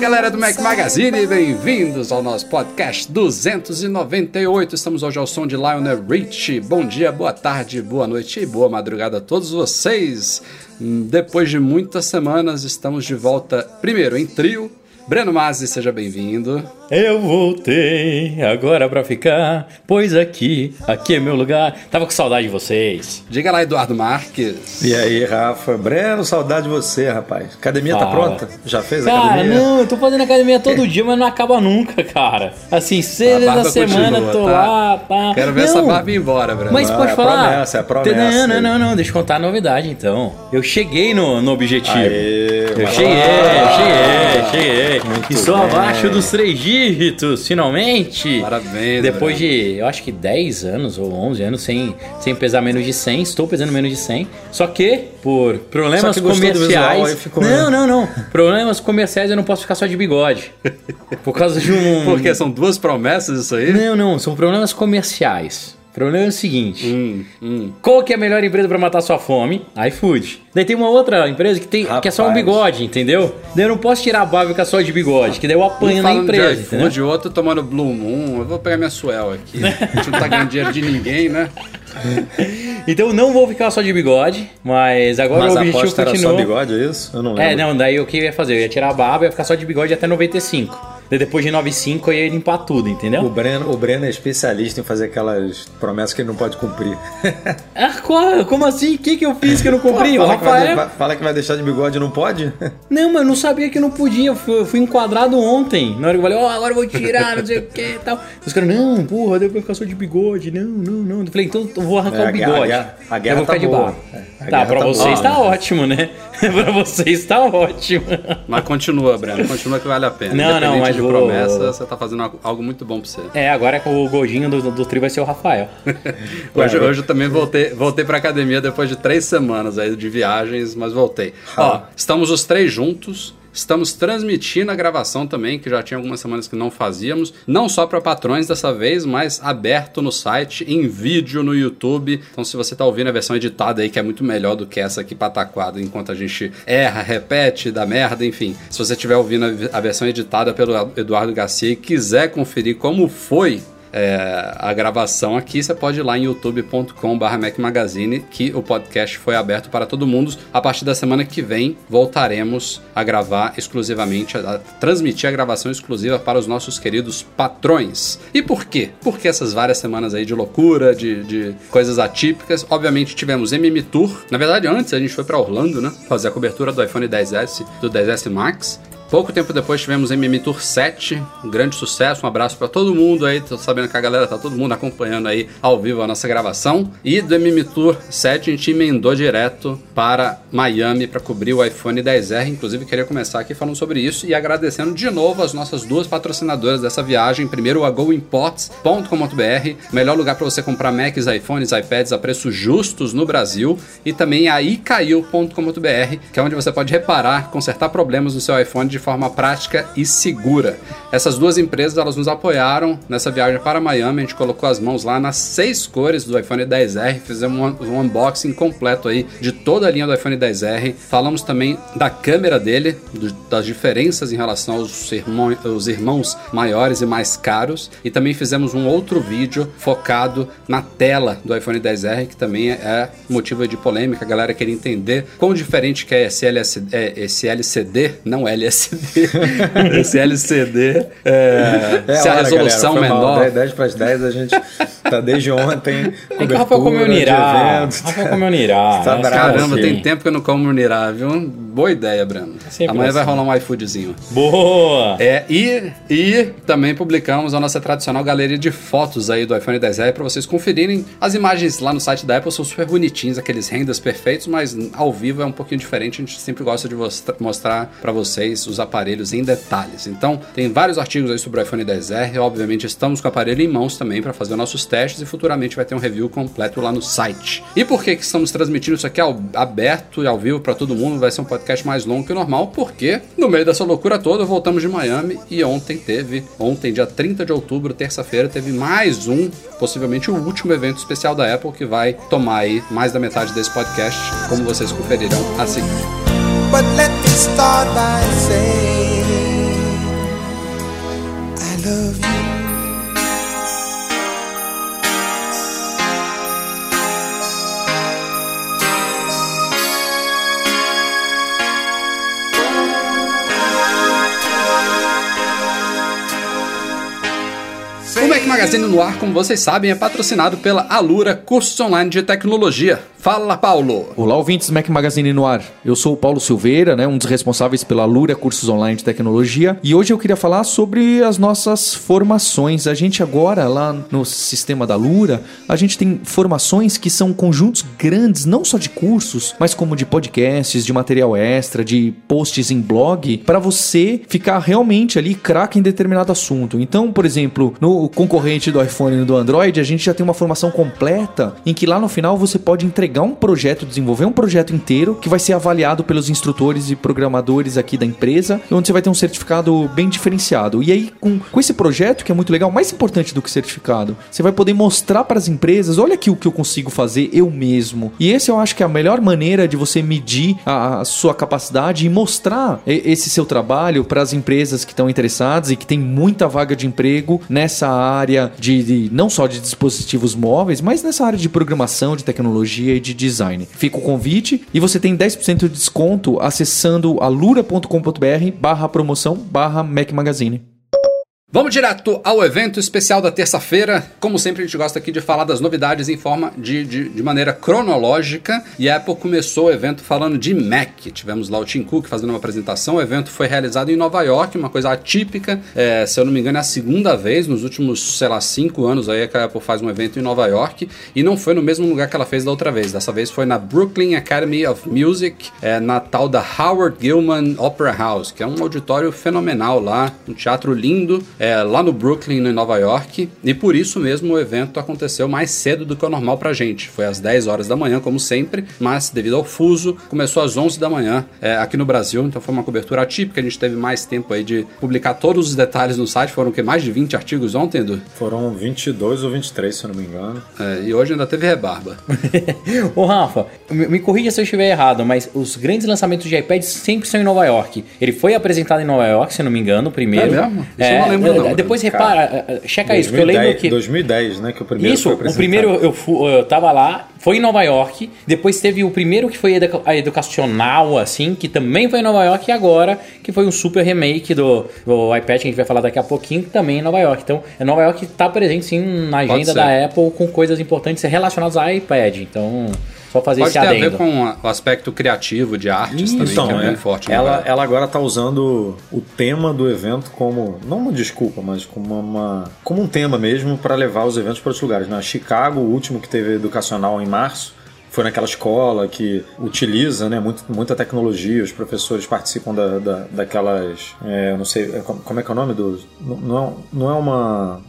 Galera do Mac Magazine, bem-vindos ao nosso podcast 298. Estamos hoje ao som de Lionel Rich. Bom dia, boa tarde, boa noite e boa madrugada a todos vocês. Hum, Depois de muitas semanas, estamos de volta, primeiro em trio. Breno Mazzi, seja bem-vindo. Eu voltei agora pra ficar, pois aqui, aqui é meu lugar. Tava com saudade de vocês. Diga lá, Eduardo Marques. E aí, Rafa? Breno, saudade de você, rapaz. Academia tá pronta? Já fez a Cara, academia? não, eu tô fazendo academia todo dia, mas não acaba nunca, cara. Assim, seis A vezes barba a semana continua, tô tá? lá, tá. Quero ver Não, essa barba ir embora, Breno. Mas Não, pode é falar. promessa, é promessa. Não, não, não, não, deixa eu contar a novidade então. Eu cheguei no, no objetivo. Aê, eu cheguei, lá. cheguei, cheguei. Muito e sou bem. abaixo dos três dígitos, finalmente. Parabéns, Depois de, eu acho que 10 anos ou 11 anos sem, sem pesar menos de 100, estou pesando menos de 100. Só que, por problemas que visual, comerciais. ficou, não, não, não. Problemas comerciais eu não posso ficar só de bigode. Por causa de um. Porque são duas promessas isso aí? Não, não, são problemas comerciais. O problema é o seguinte: Hum, hum. qual que é a melhor empresa pra matar sua fome? iFood. Daí tem uma outra empresa que, tem, que é só um bigode, entendeu? Daí eu não posso tirar a barba e ficar só de bigode, que daí eu apanho Um na empresa. de entendeu? iFood, outro tomando Blue Moon. Eu vou pegar minha Suel aqui. A gente não tá ganhando dinheiro de ninguém, né? Então eu não vou ficar só de bigode, mas agora Mas o a objetivo aposta era continua. só bigode, é isso? Eu não lembro. É, não, daí o que eu ia fazer? Eu ia tirar a barba e ia ficar só de bigode até 95. Daí depois de 95 eu ia limpar tudo, O entendeu? Breno, o Breno é especialista em fazer aquelas promessas que ele não pode cumprir. Ah, qual- como assim? O que, que eu fiz que eu não cumpri? o fala, que vai, Rafael. vai- fala que vai deixar de bigode e não pode? Não, mas eu não sabia que não podia. Eu fui, eu fui enquadrado ontem. Na hora que eu falei, ó, agora eu vou tirar, não sei o que e tal. Os caras, não, porra, deu pra ficar só de bigode. Não, não, não. Eu falei, então eu vou arrancar É, o a bigode. guerra- a Eu guerra vou ficar tá de boa. barba. É, a Tá, pra tá vocês boa. tá ótimo, né? pra vocês tá ótimo. Mas continua, Breno. Continua que vale a pena. Não, não, mas de promessa, você tá fazendo algo- muito bom pra você. É, agora é com o gordinho do, do, trio vai ser o Rafael. Hoje, hoje eu também voltei, voltei pra academia depois de três semanas aí de viagens, mas voltei. Ó, estamos os três juntos. Estamos transmitindo a gravação também, que já tinha algumas semanas que não fazíamos. Não só para patrões dessa vez, mas aberto no site, em vídeo no YouTube. Então, se você tá ouvindo a versão editada aí, que é muito melhor do que essa aqui pataquada, enquanto a gente erra, repete, dá merda, enfim. Se você estiver ouvindo a versão editada pelo Eduardo Garcia e quiser conferir como foi é, a gravação aqui, você pode ir lá em youtube.com.br Magazine, que o podcast foi aberto para todo mundo. A partir da semana que vem, voltaremos a gravar exclusivamente, a, a transmitir a gravação exclusiva para os nossos queridos patrões. E por quê? Porque essas várias semanas aí de loucura, de, de coisas atípicas. Obviamente tivemos MM Tour. Na verdade, antes a gente foi para Orlando, né? Fazer a cobertura do iPhone 10S, do 10S Max. Pouco tempo depois tivemos MM Tour 7, um grande sucesso, um abraço pra todo mundo aí, tô sabendo que a galera tá todo mundo acompanhando aí ao vivo a nossa gravação. E do MM Tour 7 a gente emendou direto para Miami para cobrir o iPhone 10R, inclusive queria começar aqui falando sobre isso e agradecendo de novo as nossas duas patrocinadoras dessa viagem. Primeiro a GoImports.com.br, melhor lugar para você comprar Macs, iPhones, iPads a preços justos no Brasil, e também a iCaiu.com.br, que é onde você pode reparar, consertar problemas no seu iPhone de forma prática e segura. Essas duas empresas elas nos apoiaram nessa viagem para Miami. A gente colocou as mãos lá nas seis cores do iPhone 10R, fizemos um, unboxing completo aí de toda a linha do iPhone 10R. Falamos também da câmera dele, do- das diferenças em relação aos irmão- aos irmãos maiores e mais caros. E também fizemos um outro vídeo focado na tela do iPhone 10R, que também é motivo de polêmica. A galera queria entender quão diferente que é esse é, esse LCD não LSD. LCD. Esse LCD, é, É se a hora, resolução galera, foi mal. menor. 10, 10 para as 10, a gente tá desde ontem. É que o Rafael comeu Nirá. Rafael comeu Nirá. Tá. Caramba, tem tempo que eu não como Nirá, viu? Boa ideia, Breno. sempre Amanhã vai assim. rolar um iFoodzinho. Boa! É, e, e também publicamos a nossa tradicional galeria de fotos aí do iPhone 10R para vocês conferirem. As imagens lá no site da Apple são super bonitinhas, aqueles renders perfeitos, mas ao vivo é um pouquinho diferente. A gente sempre gosta de mostra- mostrar para vocês os aparelhos em detalhes. Então, tem vários artigos aí sobre o iPhone 10R. Obviamente, estamos com o aparelho em mãos também para fazer nossos testes e futuramente vai ter um review completo lá no site. E por que, que estamos transmitindo isso aqui ao- aberto e ao vivo para todo mundo? Vai ser um podcast mais longo que o normal, porque no meio dessa loucura toda voltamos de Miami e ontem teve, ontem, dia 30 de outubro, terça-feira, teve mais um, possivelmente o último evento especial da Apple que vai tomar aí mais da metade desse podcast, como vocês conferirão a seguir. But let me start by saying I love you. Magazine no ar, como vocês sabem, é patrocinado pela Alura Cursos Online de Tecnologia. Fala, Paulo! Olá, ouvintes do Mac Magazine no ar. Eu sou o Paulo Silveira, né, um dos responsáveis pela Lura Cursos Online de Tecnologia, e hoje eu queria falar sobre as nossas formações. A gente agora, lá no sistema da Lura, a gente tem formações que são conjuntos grandes, não só de cursos, mas como de podcasts, de material extra, de posts em blog, para você ficar realmente ali craque em determinado assunto. Então, por exemplo, no concorrente do iPhone e do Android, a gente já tem uma formação completa em que lá no final você pode entregar um projeto, desenvolver um projeto inteiro que vai ser avaliado pelos instrutores e programadores aqui da empresa, onde você vai ter um certificado bem diferenciado. E aí, com, com esse projeto, que é muito legal, mais importante do que certificado, você vai poder mostrar para as empresas: olha aqui o que eu consigo fazer eu mesmo. E esse eu acho que é a melhor maneira de você medir a, a sua capacidade e mostrar esse seu trabalho para as empresas que estão interessadas e que tem muita vaga de emprego nessa área de, de- não só de dispositivos móveis, mas nessa área de programação, de tecnologia de design. Fica o convite e você tem 10% de desconto acessando alura.com.br barra promoção barra Mac Magazine. Vamos direto ao evento especial da terça-feira. Como sempre, a gente gosta aqui de falar das novidades em forma de, de, de maneira cronológica. E a Apple começou o evento falando de Mac. Tivemos lá o Tim Cook fazendo uma apresentação. O evento foi realizado em Nova York, uma coisa atípica. É, se eu não me engano, é a segunda vez nos últimos, sei lá, cinco anos aí que a Apple faz um evento em Nova York. E não foi no mesmo lugar que ela fez da outra vez. Dessa vez foi na Brooklyn Academy of Music, é, na tal da Howard Gilman Opera House, que é um auditório fenomenal lá, um teatro lindo é, lá no Brooklyn, em Nova York, e por isso mesmo o evento aconteceu mais cedo do que o normal pra gente. Foi às 10 horas da manhã, como sempre, mas devido ao fuso, começou às 11 da manhã é, aqui no Brasil, então foi uma cobertura atípica, a gente teve mais tempo aí de publicar todos os detalhes no site, foram o que, mais de 20 artigos ontem, Edu? Foram 22 ou 23, se eu não me engano. É, e hoje ainda teve rebarba. Ô Rafa, me, me corrija se eu estiver errado, mas os grandes lançamentos de iPad sempre são em Nova York. Ele foi apresentado em Nova York, se eu não me engano, primeiro. É mesmo? Isso eu não lembro, não. Depois repara, é, é, checa isso, porque eu lembro que. 2010, né? Que o primeiro Isso, o primeiro eu, fu- eu tava lá, foi em Nova York. Depois teve o primeiro que foi edu- a educacional, assim, que também foi em Nova York. E agora, que foi um super remake do, do iPad, que a gente vai falar daqui a pouquinho, também é em Nova York. Então, é Nova York tá presente, sim, na agenda da Apple com coisas importantes relacionadas ao iPad. Então, só fazer Pode esse ter a ver adendo. com o aspecto criativo de artes também, Então, que é bem é, forte. em ela, ela agora tá usando o tema do evento como, não uma desculpa, mas como, uma, como um tema mesmo para levar os eventos para outros lugares. Né? Chicago, o último que teve educacional em março, foi naquela escola que utiliza né, muito, muita tecnologia, os professores participam da, da- daquelas. é, não sei, é, como é que é o nome do. Não, não é uma.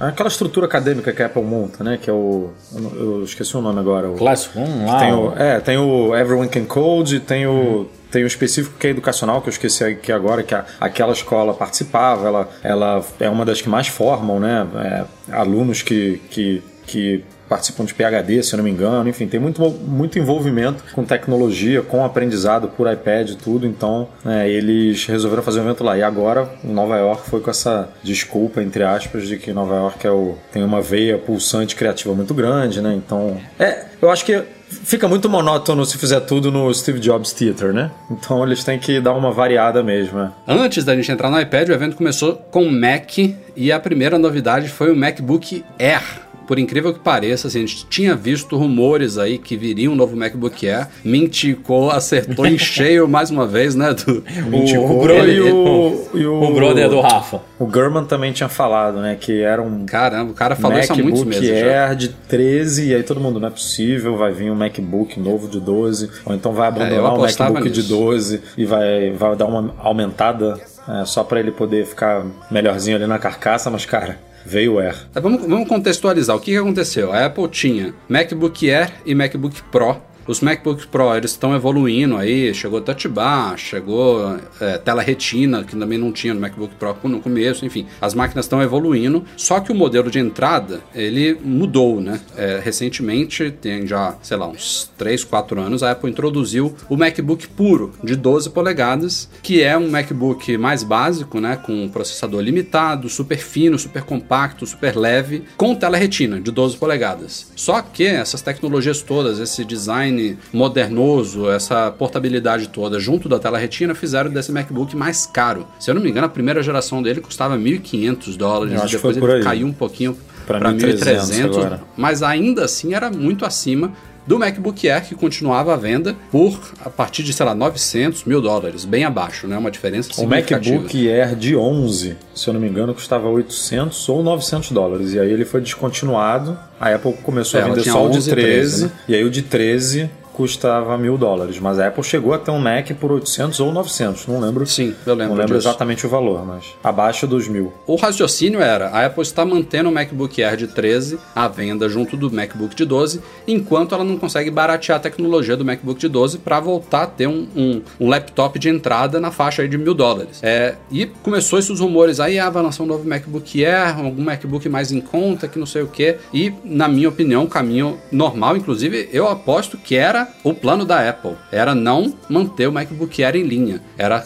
Aquela estrutura acadêmica que a Apple monta, né? Que é o. Eu, eu esqueci o nome agora. O, Classroom lá. tem o, é, tem o Everyone Can Code, tem o. Tem o específico que é educacional, que eu esqueci aqui agora, que a, aquela escola participava, ela, ela é uma das que mais formam, né? é, alunos que, que, que participam de PhD, se eu não me engano, enfim, tem muito, muito envolvimento com tecnologia, com aprendizado por iPad e tudo, então né, eles resolveram fazer um evento lá. E agora, Nova York foi com essa desculpa, entre aspas, de que Nova York é o, tem uma veia pulsante criativa muito grande, né? Então, é, eu acho que fica muito monótono se fizer tudo no Steve Jobs Theater, né? Então eles têm que dar uma variada mesmo. Né? Antes da gente entrar no iPad, o evento começou com Mac e a primeira novidade foi o MacBook Air por incrível que pareça, assim, a gente tinha visto rumores aí que viria um novo MacBook Air. Minticou, acertou em cheio mais uma vez, né? Do, Minticou o, Bro, e, ele, o, e o, o brother do Rafa. O German também tinha falado, né? Que era um. Caramba, o cara falou isso há muitos meses. Air já. de 13, e aí todo mundo, não é possível, vai vir um MacBook novo de 12, ou então vai abandonar é, o MacBook nisso. de 12 e vai, vai dar uma aumentada é, só para ele poder ficar melhorzinho ali na carcaça, mas cara, veio o Air. Vamos, vamos contextualizar. O que, que aconteceu? A Apple tinha MacBook Air e MacBook Pro. Os MacBook Pro eles estão evoluindo aí, chegou Touch Bar, chegou é, tela retina, que também não tinha no MacBook Pro no começo, enfim, as máquinas estão evoluindo, só que o modelo de entrada, ele mudou, né? É, recentemente, tem já, sei lá, uns 3, 4 anos, a Apple introduziu o MacBook puro, de 12 polegadas, que é um MacBook mais básico, né? Com um processador limitado, super fino, super compacto, super leve, com tela retina, de 12 polegadas. Só que essas tecnologias todas, esse design modernoso, essa portabilidade toda junto da tela retina fizeram desse MacBook mais caro. Se eu não me engano, a primeira geração dele custava 1.500 dólares, que depois ele aí. caiu um pouquinho para 1.300 1.300, agora. mas ainda assim era muito acima do MacBook Air que continuava à venda por a partir de, sei lá, 900 mil dólares, bem abaixo, né? Uma diferença O significativa. MacBook Air de 11, se eu não me engano, custava 800 ou 900 dólares. E aí ele foi descontinuado. A Apple começou É, a vender só o de 11 e 13. 13, né? E aí o de 13 custava mil dólares. Mas a Apple chegou a ter um Mac por 800 ou 900. Não lembro. Sim, eu lembro Não lembro disso. exatamente o valor, mas abaixo dos mil. O raciocínio era, a Apple está mantendo o MacBook Air de 13 à venda junto do MacBook de 12, enquanto ela não consegue baratear a tecnologia do MacBook de 12 para voltar a ter um, um, um laptop de entrada na faixa de mil dólares. É, e começou esses rumores aí, ah, vai lançar um novo MacBook Air, algum MacBook mais em conta, que não sei o que. E, na minha opinião, o caminho normal, inclusive, eu aposto que era o plano da Apple. Era não manter o MacBook Air em linha. Era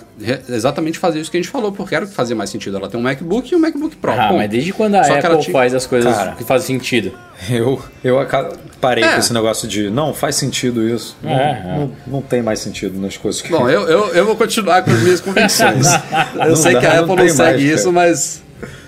exatamente fazer isso que a gente falou, porque era o que fazia mais sentido. Ela tem um MacBook e um MacBook Pro. Ah, ponto. mas desde quando a Só Apple tinha- faz as coisas Cara. que fazem sentido? Eu, eu parei É. com esse negócio de não, faz sentido isso. Não, É, é. não, não tem mais sentido nas coisas que. Bom, eu, eu, eu vou continuar com as minhas convicções. Eu Não sei dá, que a não Apple não tem segue mais, isso, cara. mas.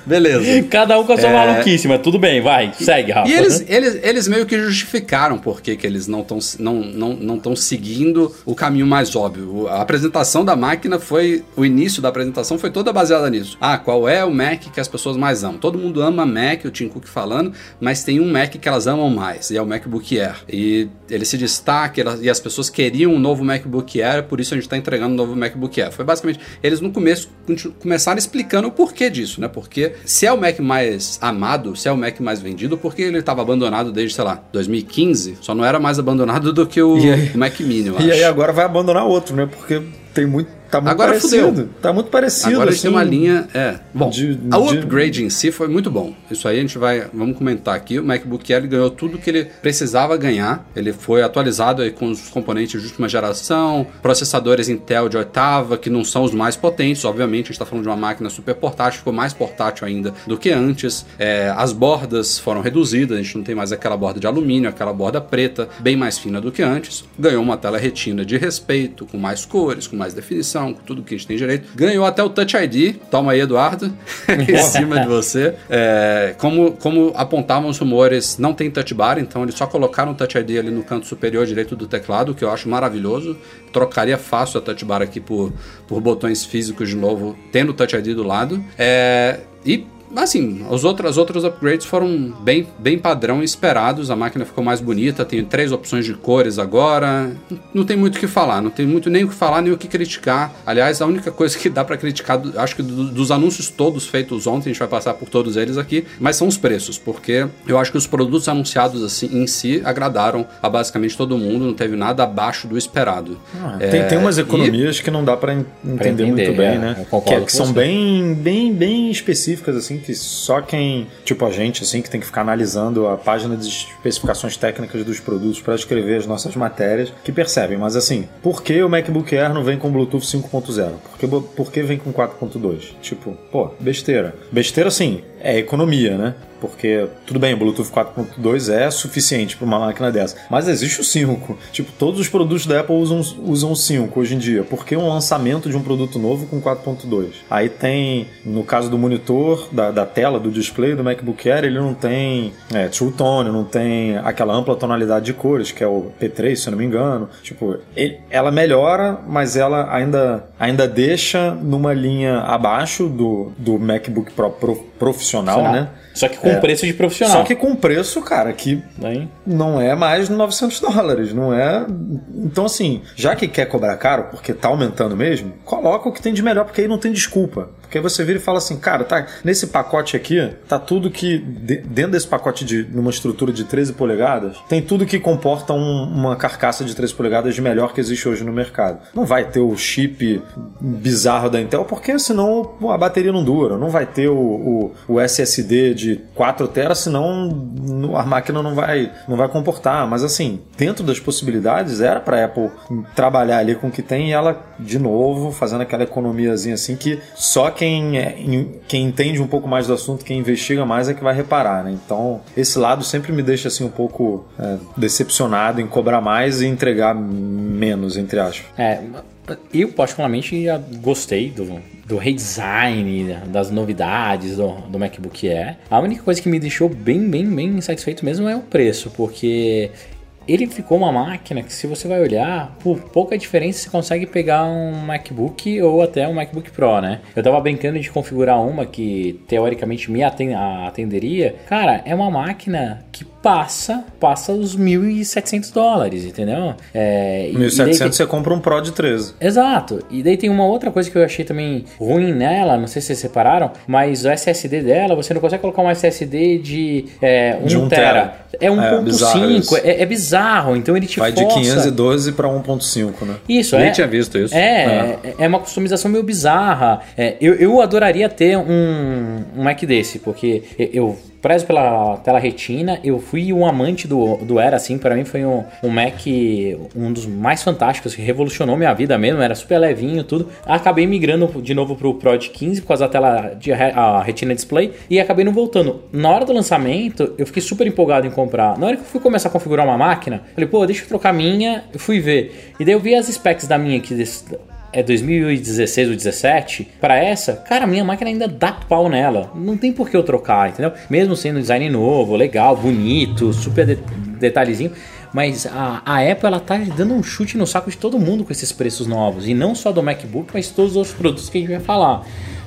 Beleza. Cada um com a sua É. maluquice, mas tudo bem, vai, segue, Rafa. E eles, eles, eles meio que justificaram por que, que eles não estão não, não, não tão seguindo o caminho mais óbvio. A apresentação da máquina foi. O início da apresentação foi toda baseada nisso. Ah, qual é o Mac que as pessoas mais amam? Todo mundo ama Mac, o Tim Cook falando, mas tem um Mac que elas amam mais, e é o MacBook Air. E ele se destaca, e as pessoas queriam um novo MacBook Air, por isso a gente está entregando um novo MacBook Air. Foi basicamente. Eles no começo começaram explicando o porquê disso, né? Porque se é o Mac mais amado, se é o Mac mais vendido, porque ele estava abandonado desde, sei lá, 2015, só não era mais abandonado do que o, o Mac Mini, eu E aí acho. agora vai abandonar outro, né? Porque tem muito. Tá muito Agora parecido. fudeu. Tá muito parecido. Agora a assim. tem uma linha. É. Bom, de- o de- upgrade em si foi muito bom. Isso aí a gente vai. Vamos comentar aqui. O MacBook Air ganhou tudo que ele precisava ganhar. Ele foi atualizado aí com os componentes de última geração, processadores Intel de oitava, que não são os mais potentes. Obviamente, a gente está falando de uma máquina super portátil, ficou mais portátil ainda do que antes. É, as bordas foram reduzidas, a gente não tem mais aquela borda de alumínio, aquela borda preta, bem mais fina do que antes. Ganhou uma tela retina de respeito, com mais cores, com mais definição, com tudo que a gente tem direito. Ganhou até o Touch ID. Toma aí, Eduardo, em cima de você. É, como, como apontavam os rumores, não tem touch bar, então eles só colocaram o Touch ID ali no canto superior direito do teclado, que eu acho maravilhoso. Trocaria fácil a touch bar aqui por, por botões físicos de novo, tendo o Touch ID do lado. É, e Assim, os outros, as outras upgrades foram bem, bem padrão e esperados. A máquina ficou mais bonita, tem três opções de cores agora. Não tem muito o que falar, não tem muito nem o que falar, nem o que criticar. Aliás, a única coisa que dá pra criticar, acho que do- dos anúncios todos feitos ontem, a gente vai passar por todos eles aqui, mas são os preços, porque eu acho que os produtos anunciados assim em si agradaram a basicamente todo mundo, não teve nada abaixo do esperado. Ah, É, tem, tem umas e- economias que não dá pra en- entender, entender, muito bem, é, né? Que, que são bem, bem, bem específicas, assim, assim, que só quem, tipo a gente, assim, que tem que ficar analisando a página de especificações técnicas dos produtos para escrever as nossas matérias, que percebem. Mas assim, por que o MacBook Air não vem com Bluetooth 5.0? Por que, por que vem com 4.2? Tipo, pô, besteira. Besteira, assim, é economia, né? Porque, tudo bem, o Bluetooth 4.2 é suficiente para uma máquina dessa. Mas existe o 5. Tipo, todos os produtos da Apple usam, usam o 5 hoje em dia. Por que um lançamento de um produto novo com 4.2? Aí tem, no caso do monitor, da, da tela, do display do MacBook Air, ele não tem é, True Tone, não tem aquela ampla tonalidade de cores, que é o P3, se eu não me engano. Tipo, ele, ela melhora, mas ela ainda, ainda deixa numa linha abaixo do, do MacBook Pro, Pro profissional, né? Só que com É. preço de profissional. Só que com preço, cara, que Daí- não é mais 900 dólares, não é? Então, assim, já que quer cobrar caro, porque tá aumentando mesmo, coloca o que tem de melhor, porque aí não tem desculpa. Aí você vira e fala assim, cara, tá, nesse pacote aqui, tá tudo que, de- dentro desse pacote de, numa estrutura de 13 polegadas, tem tudo que comporta um- uma carcaça de 13 polegadas de melhor que existe hoje no mercado. Não vai ter o chip bizarro da Intel, porque senão a bateria não dura. Não vai ter o, o, o SSD de 4 teras, senão a máquina não vai, não vai comportar. Mas assim, dentro das possibilidades, era para Apple trabalhar ali com o que tem e ela, de novo, fazendo aquela economiazinha assim que só quem, é, em- quem entende um pouco mais do assunto, quem investiga mais é que vai reparar, né? Então, esse lado sempre me deixa assim um pouco é, decepcionado em cobrar mais e entregar menos, entre aspas. É, eu particularmente já gostei do, do redesign, das novidades do, do MacBook Air. A única coisa que me deixou bem, bem, bem satisfeito mesmo é o preço, porque ele ficou uma máquina que se você vai olhar, por pouca diferença você consegue pegar um MacBook ou até um MacBook Pro, né? Eu tava brincando de configurar uma que teoricamente me atenderia. Cara, é uma máquina que passa, passa os 1.700 dólares, entendeu? É, e- e daí 1.700 tem- você compra um Pro de 13. Exato. E daí tem uma outra coisa que eu achei também ruim nela, não sei se vocês separaram, mas o SSD dela, você não consegue colocar um SSD de, é, 1 De um tera. tera. É 1.5, bizarro isso. é, é bizarro. Então ele te Vai de força... 512 para 1.5, né? Isso, Nem é. tinha visto isso. É, é, é uma customização meio bizarra. É, eu, eu adoraria ter um, um Mac desse, porque eu prezo pela tela retina, eu fui um amante do, do Era, assim, para mim foi um, um Mac, um dos mais fantásticos, que revolucionou minha vida mesmo, era super levinho tudo. Acabei migrando de novo pro Pro de 15 por causa da tela de a retina display e acabei não voltando. Na hora do lançamento, eu fiquei super empolgado em comprar. Na hora que eu fui começar a configurar uma máquina, falei, pô, deixa eu trocar minha, eu fui ver. E daí eu vi as specs da minha aqui desse, é 2016 ou 17, para essa, cara, minha máquina ainda dá pau nela. Não tem por que eu trocar, entendeu? Mesmo sendo design novo, legal, bonito, super de- detalhezinho. Mas a, a Apple ela tá dando um chute no saco de todo mundo com esses preços novos. E não só do MacBook, mas todos os outros produtos que a gente vai falar.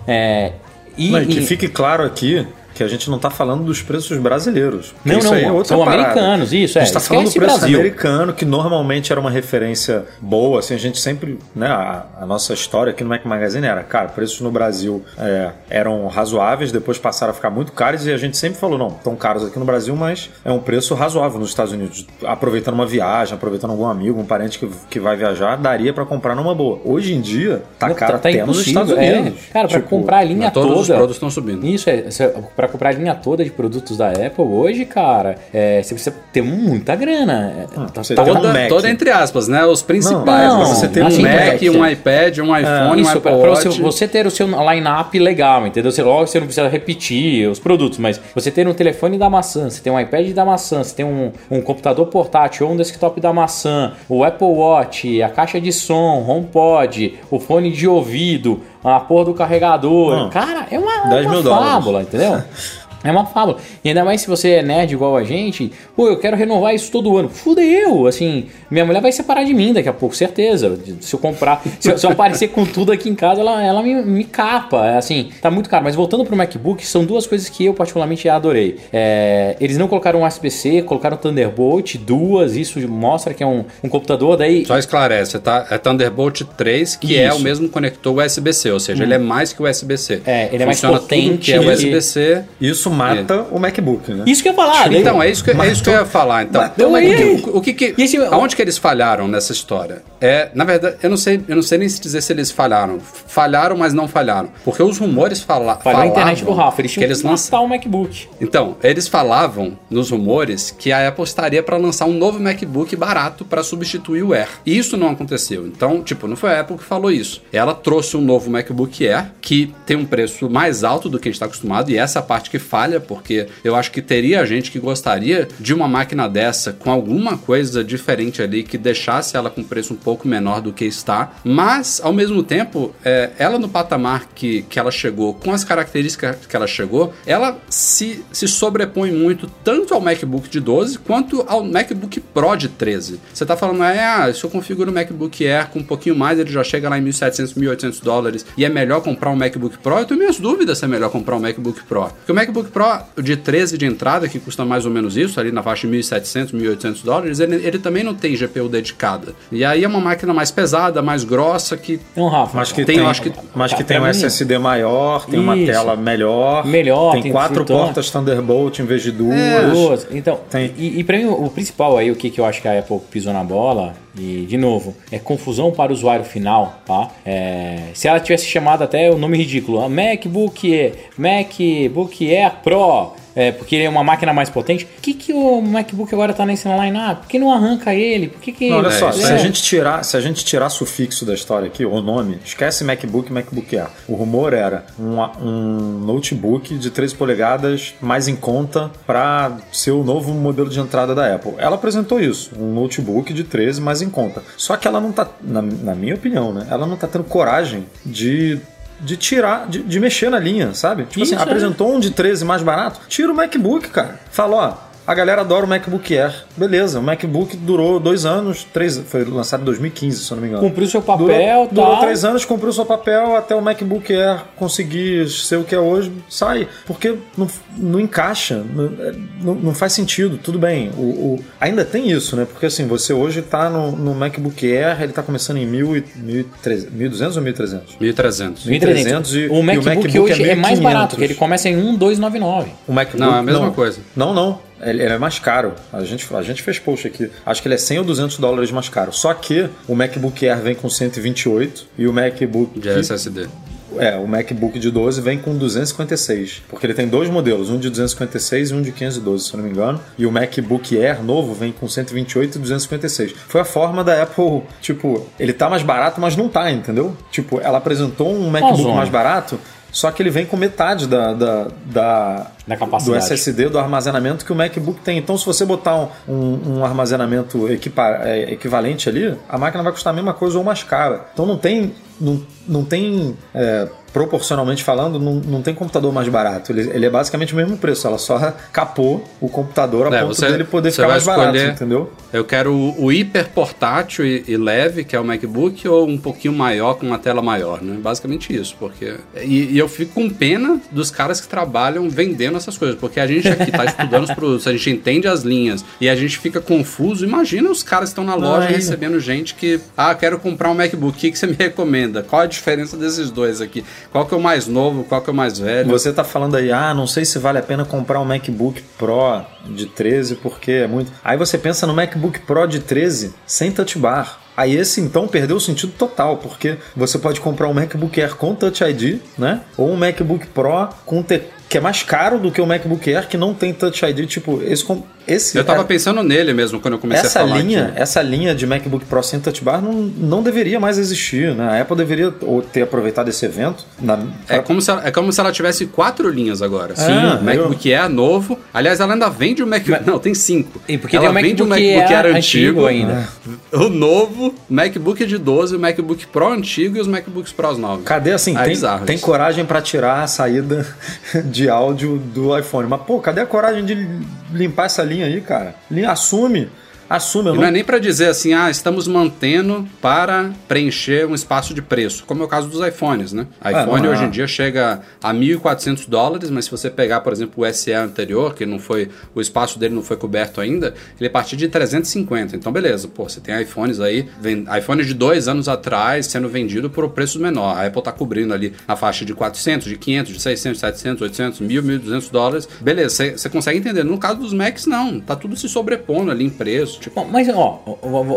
É, e, e que e- fique claro aqui que a gente não está falando dos preços brasileiros. Não, isso não, aí é outra são parada. americanos, isso, é. A gente está falando do preço Brasil. americano, que normalmente era uma referência boa. Assim, a gente sempre. Né, a, a nossa história aqui no Mac Magazine era, cara, preços no Brasil é, eram razoáveis, depois passaram a ficar muito caros e a gente sempre falou, não, tão caros aqui no Brasil, mas é um preço razoável nos Estados Unidos. Aproveitando uma viagem, aproveitando algum amigo, um parente que, que vai viajar, daria para comprar numa boa. Hoje em dia, tá Não, caro tá até nos Estados é. Unidos. Cara, pra Tipo, comprar a linha Mas todos toda. os produtos estão subindo. Isso, é. cê- Pra comprar a linha toda de produtos da Apple hoje, cara, é, você precisa ter muita grana. É, tá- tem um Toda, Mac. toda entre aspas, né? Os principais. Não, né? você tem assim, um Mac, é, um iPad, um iPhone, um Isso, pra, Apple pra você, você ter o seu line-up legal, entendeu? Você, logo você não precisa repetir os produtos, mas você ter um telefone da maçã, você tem um iPad da maçã, você tem um, um computador portátil ou um desktop da maçã, o Apple Watch, a caixa de som, HomePod, o fone de ouvido, a porra do carregador. Não. Cara, é uma, 10 uma mil dólares. fábula, entendeu? É uma fábula. E ainda mais se você é nerd igual a gente, pô, eu quero renovar isso todo ano. Fudeu! Assim, minha mulher vai separar de mim daqui a pouco, certeza. Se eu comprar, se eu, se eu aparecer com tudo aqui em casa, ela, ela me, me capa. É Assim, tá muito caro. Mas voltando pro MacBook, são duas coisas que eu particularmente adorei. É, eles não colocaram USB-C, colocaram Thunderbolt, duas, isso mostra que é um, um computador. Daí, Só esclarece, tá? É Thunderbolt 3, que é Isso. Hum. o mesmo conector USB-C, ou seja, ele é mais que o USB-C. É, ele é mais Funciona tudo potente que é que- USB-C. Isso isso mata o MacBook, né? Isso que eu ia falar. Então, é isso, que, é isso que eu ia falar. Então, Matou o o, o que que, esse- aonde que eles falharam nessa história? É, na verdade, eu não sei, eu não sei nem se dizer se eles falharam. Falharam, mas não falharam, porque os rumores fala, Falhou a internet do Rafa. Eles que tinham eles que lançaram. lançar o MacBook. Então, eles falavam nos rumores que a Apple estaria para lançar um novo MacBook barato para substituir o Air. E isso não aconteceu. Então, tipo, não foi a Apple que falou isso. Ela trouxe um novo MacBook Air que tem um preço mais alto do que a gente está acostumado e essa é parte que falha, porque eu acho que teria gente que gostaria de uma máquina dessa com alguma coisa diferente ali que deixasse ela com preço um pouco menor do que está, mas ao mesmo tempo, é, ela no patamar que, que ela chegou, com as características que ela chegou, ela se, se sobrepõe muito tanto ao MacBook de 12 quanto ao MacBook Pro de 13. Você tá falando, é, ah, se eu configuro o MacBook Air com um pouquinho mais, ele já chega lá em 1.700, 1.800 dólares e é melhor comprar um MacBook Pro, eu tenho minhas dúvidas se é melhor comprar um MacBook Pro. Porque o MacBook Pro de 13 de entrada, que custa mais ou menos isso, ali na faixa de 1.700, 1.800 dólares, ele, ele também não tem GPU dedicada. E aí é uma máquina mais pesada, mais grossa, que Então, Rafa. Mas que Tem, tem, acho que- mas que Pra tem um mim- SSD maior, tem uma Isso. tela melhor, Melhor, tem, tem quatro portas Thunderbolt em vez de duas. Duas. Então, Tem. e, e pra mim o principal aí, o que, que eu acho que a Apple pisou na bola, e de novo, é confusão para o usuário final, tá? É, se ela tivesse chamado até o nome ridículo, ah, MacBook, Air, MacBook Air Pro, é, porque ele é uma máquina mais potente, por que, que o MacBook agora tá nesse line-up? Por que não arranca ele? Por que que... Não, olha É, só, isso se é. a, gente tirar, se a gente tirar sufixo da história aqui, o nome, esquece MacBook e MacBook Air. O rumor era um, um notebook de 13 polegadas mais em conta para ser o novo modelo de entrada da Apple. Ela apresentou isso, um notebook de 13 mais em conta. Só que ela não tá, na, na minha opinião, né? Ela não tá tendo coragem de de tirar, de, de mexer na linha, sabe? Tipo Isso, assim, é. apresentou um de 13 mais barato, tira o MacBook, cara. Fala, ó, a galera adora o MacBook Air. Beleza, o MacBook durou dois anos, três, foi lançado em 2015, se eu não me engano. Cumpriu seu papel, Durou, tal. durou três anos, cumpriu seu papel até o MacBook Air conseguir ser o que é hoje, sai. Porque não, não encaixa, não, não, não faz sentido. Tudo bem, o, o- ainda tem isso, né? Porque assim, você hoje tá no, no MacBook Air, ele tá começando em 1.000 e- 1.300 1.200 ou 1.300? 1.300. 1.300. e- O e o MacBook, MacBook hoje é é mais 1.500. barato, que ele começa em 1.299. O MacBook, Não, é a mesma coisa. Não, não. Ele, ele é mais caro. A gente, a gente fez post aqui. Acho que ele é 100 ou 200 dólares mais caro. Só que o MacBook Air vem com 128 e o MacBook... De SSD. É, o MacBook de 12 vem com 256. Porque ele tem dois modelos, um de 256 e um de 512, se eu não me engano. E o MacBook Air novo vem com 128 e 256. Foi a forma da Apple, tipo, ele tá mais barato, mas não tá, entendeu? Tipo, ela apresentou um MacBook zona. mais barato, só que ele vem com metade da, da, da, Da capacidade. do SSD, do armazenamento que o MacBook tem. Então, se você botar um, um, um armazenamento equipa- é, equivalente ali, a máquina vai custar a mesma coisa ou mais cara. Então, não tem. Não, não tem. é, proporcionalmente falando, não, não tem computador mais barato. Ele, ele é basicamente o mesmo preço. Ela só capou o computador a É, ponto você- dele poder ficar mais barato, entendeu? Eu quero o, o hiper portátil e, e leve, que é o MacBook, ou um pouquinho maior com uma tela maior, né? Basicamente isso, porque... E, e eu fico com pena dos caras que trabalham vendendo essas coisas, porque a gente aqui tá estudando os produtos, a gente entende as linhas e a gente fica confuso. Imagina os caras que estão na loja Ai. recebendo gente que... Ah, quero comprar um MacBook, o que, que você me recomenda? Qual a diferença desses dois aqui? Qual que é o mais novo, qual que é o mais velho? Você tá falando aí, ah, não sei se vale a pena comprar um MacBook Pro de 13 porque é muito. Aí você pensa no MacBook Pro de 13 sem touch bar. Aí esse então perdeu o sentido total, porque você pode comprar um MacBook Air com Touch ID, né? Ou um MacBook Pro com te- que é mais caro do que o MacBook Air que não tem Touch ID, tipo, esse com- esse Eu tava é- pensando nele mesmo quando eu comecei essa a falar linha, aqui. essa linha de MacBook Pro sem touch bar não, não deveria mais existir, né? A Apple deveria ou ter aproveitado esse evento na, É como, se ela, é como se ela tivesse quatro linhas agora. Sim, o MacBook Air novo. Aliás, ela ainda vende o MacBook. Não, tem cinco. E porque ela tem o vende o MacBook MacBook Air Air antigo antigo, ainda. O novo, MacBook de 12, o MacBook Pro antigo e os MacBooks Pros novos. Cadê assim? É tem bizarro tem coragem pra tirar a saída de áudio do iPhone. Mas, pô, cadê a coragem de limpar essa linha aí, cara? Linha- Assume. Assume, E não... não é nem para dizer assim, ah, estamos mantendo para preencher um espaço de preço, como é o caso dos iPhones, né? iPhone não é. hoje em dia chega a 1.400 dólares, mas se você pegar, por exemplo, o SE anterior, que não foi, o espaço dele não foi coberto ainda, ele é a partir de 350. Então, beleza, pô, você tem iPhones aí, vem, iPhones de dois anos atrás sendo vendido por um preço menor. A Apple tá cobrindo ali na faixa de 400, de 500, de 600, 700, 800, 1.000, 1.200 dólares. Beleza, você consegue entender. No caso dos Macs, não. Tá tudo se sobrepondo ali em preço. Tipo, Bom, mas ó,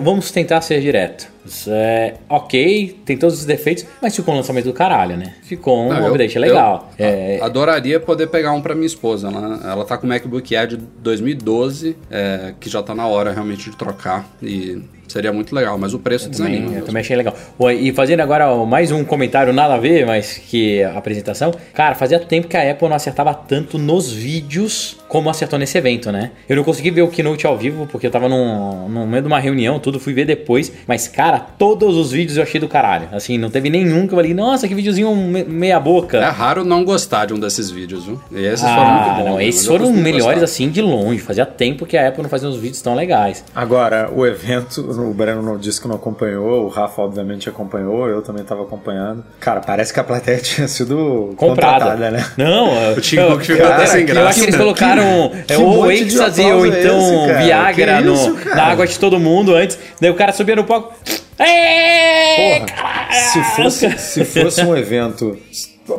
vamos tentar ser direto. É ok, tem todos os defeitos, mas ficou um lançamento do caralho, né? Ficou um update legal. eu É, Adoraria poder pegar um pra minha esposa. Ela, ela tá com o MacBook Air de 2012, é, que já tá na hora realmente de trocar. E seria muito legal, mas o preço também, desanima. eu também achei legal. E fazendo agora mais um comentário nada a ver, mas que a apresentação. Cara, fazia tempo que a Apple não acertava tanto nos vídeos como acertou nesse evento, né? Eu não consegui ver o Keynote ao vivo, porque eu tava num, no meio de uma reunião, tudo, fui ver depois. Mas, cara, todos os vídeos eu achei do caralho. Assim, não teve nenhum que eu falei, nossa, que videozinho me- meia boca. É raro não gostar de um desses vídeos, viu? E esses foram ah, muito bons. não, né? esses eu foram melhores gostar. assim de longe. Fazia tempo que a Apple não fazia uns vídeos tão legais. Agora, o evento, o Breno não disse que não acompanhou, o Rafa obviamente acompanhou, eu também estava acompanhando. Cara, parece que a plateia tinha sido Comprada. contratada, né? Não, O Tim Cook ficou eu- até sem eu graça. acho que eles colocaram é, que ou êxtase ou é então esse? Viagra Que no- isso, cara? na água de todo mundo antes. Daí o cara subia no palco. Porra, se fosse, se fosse um evento.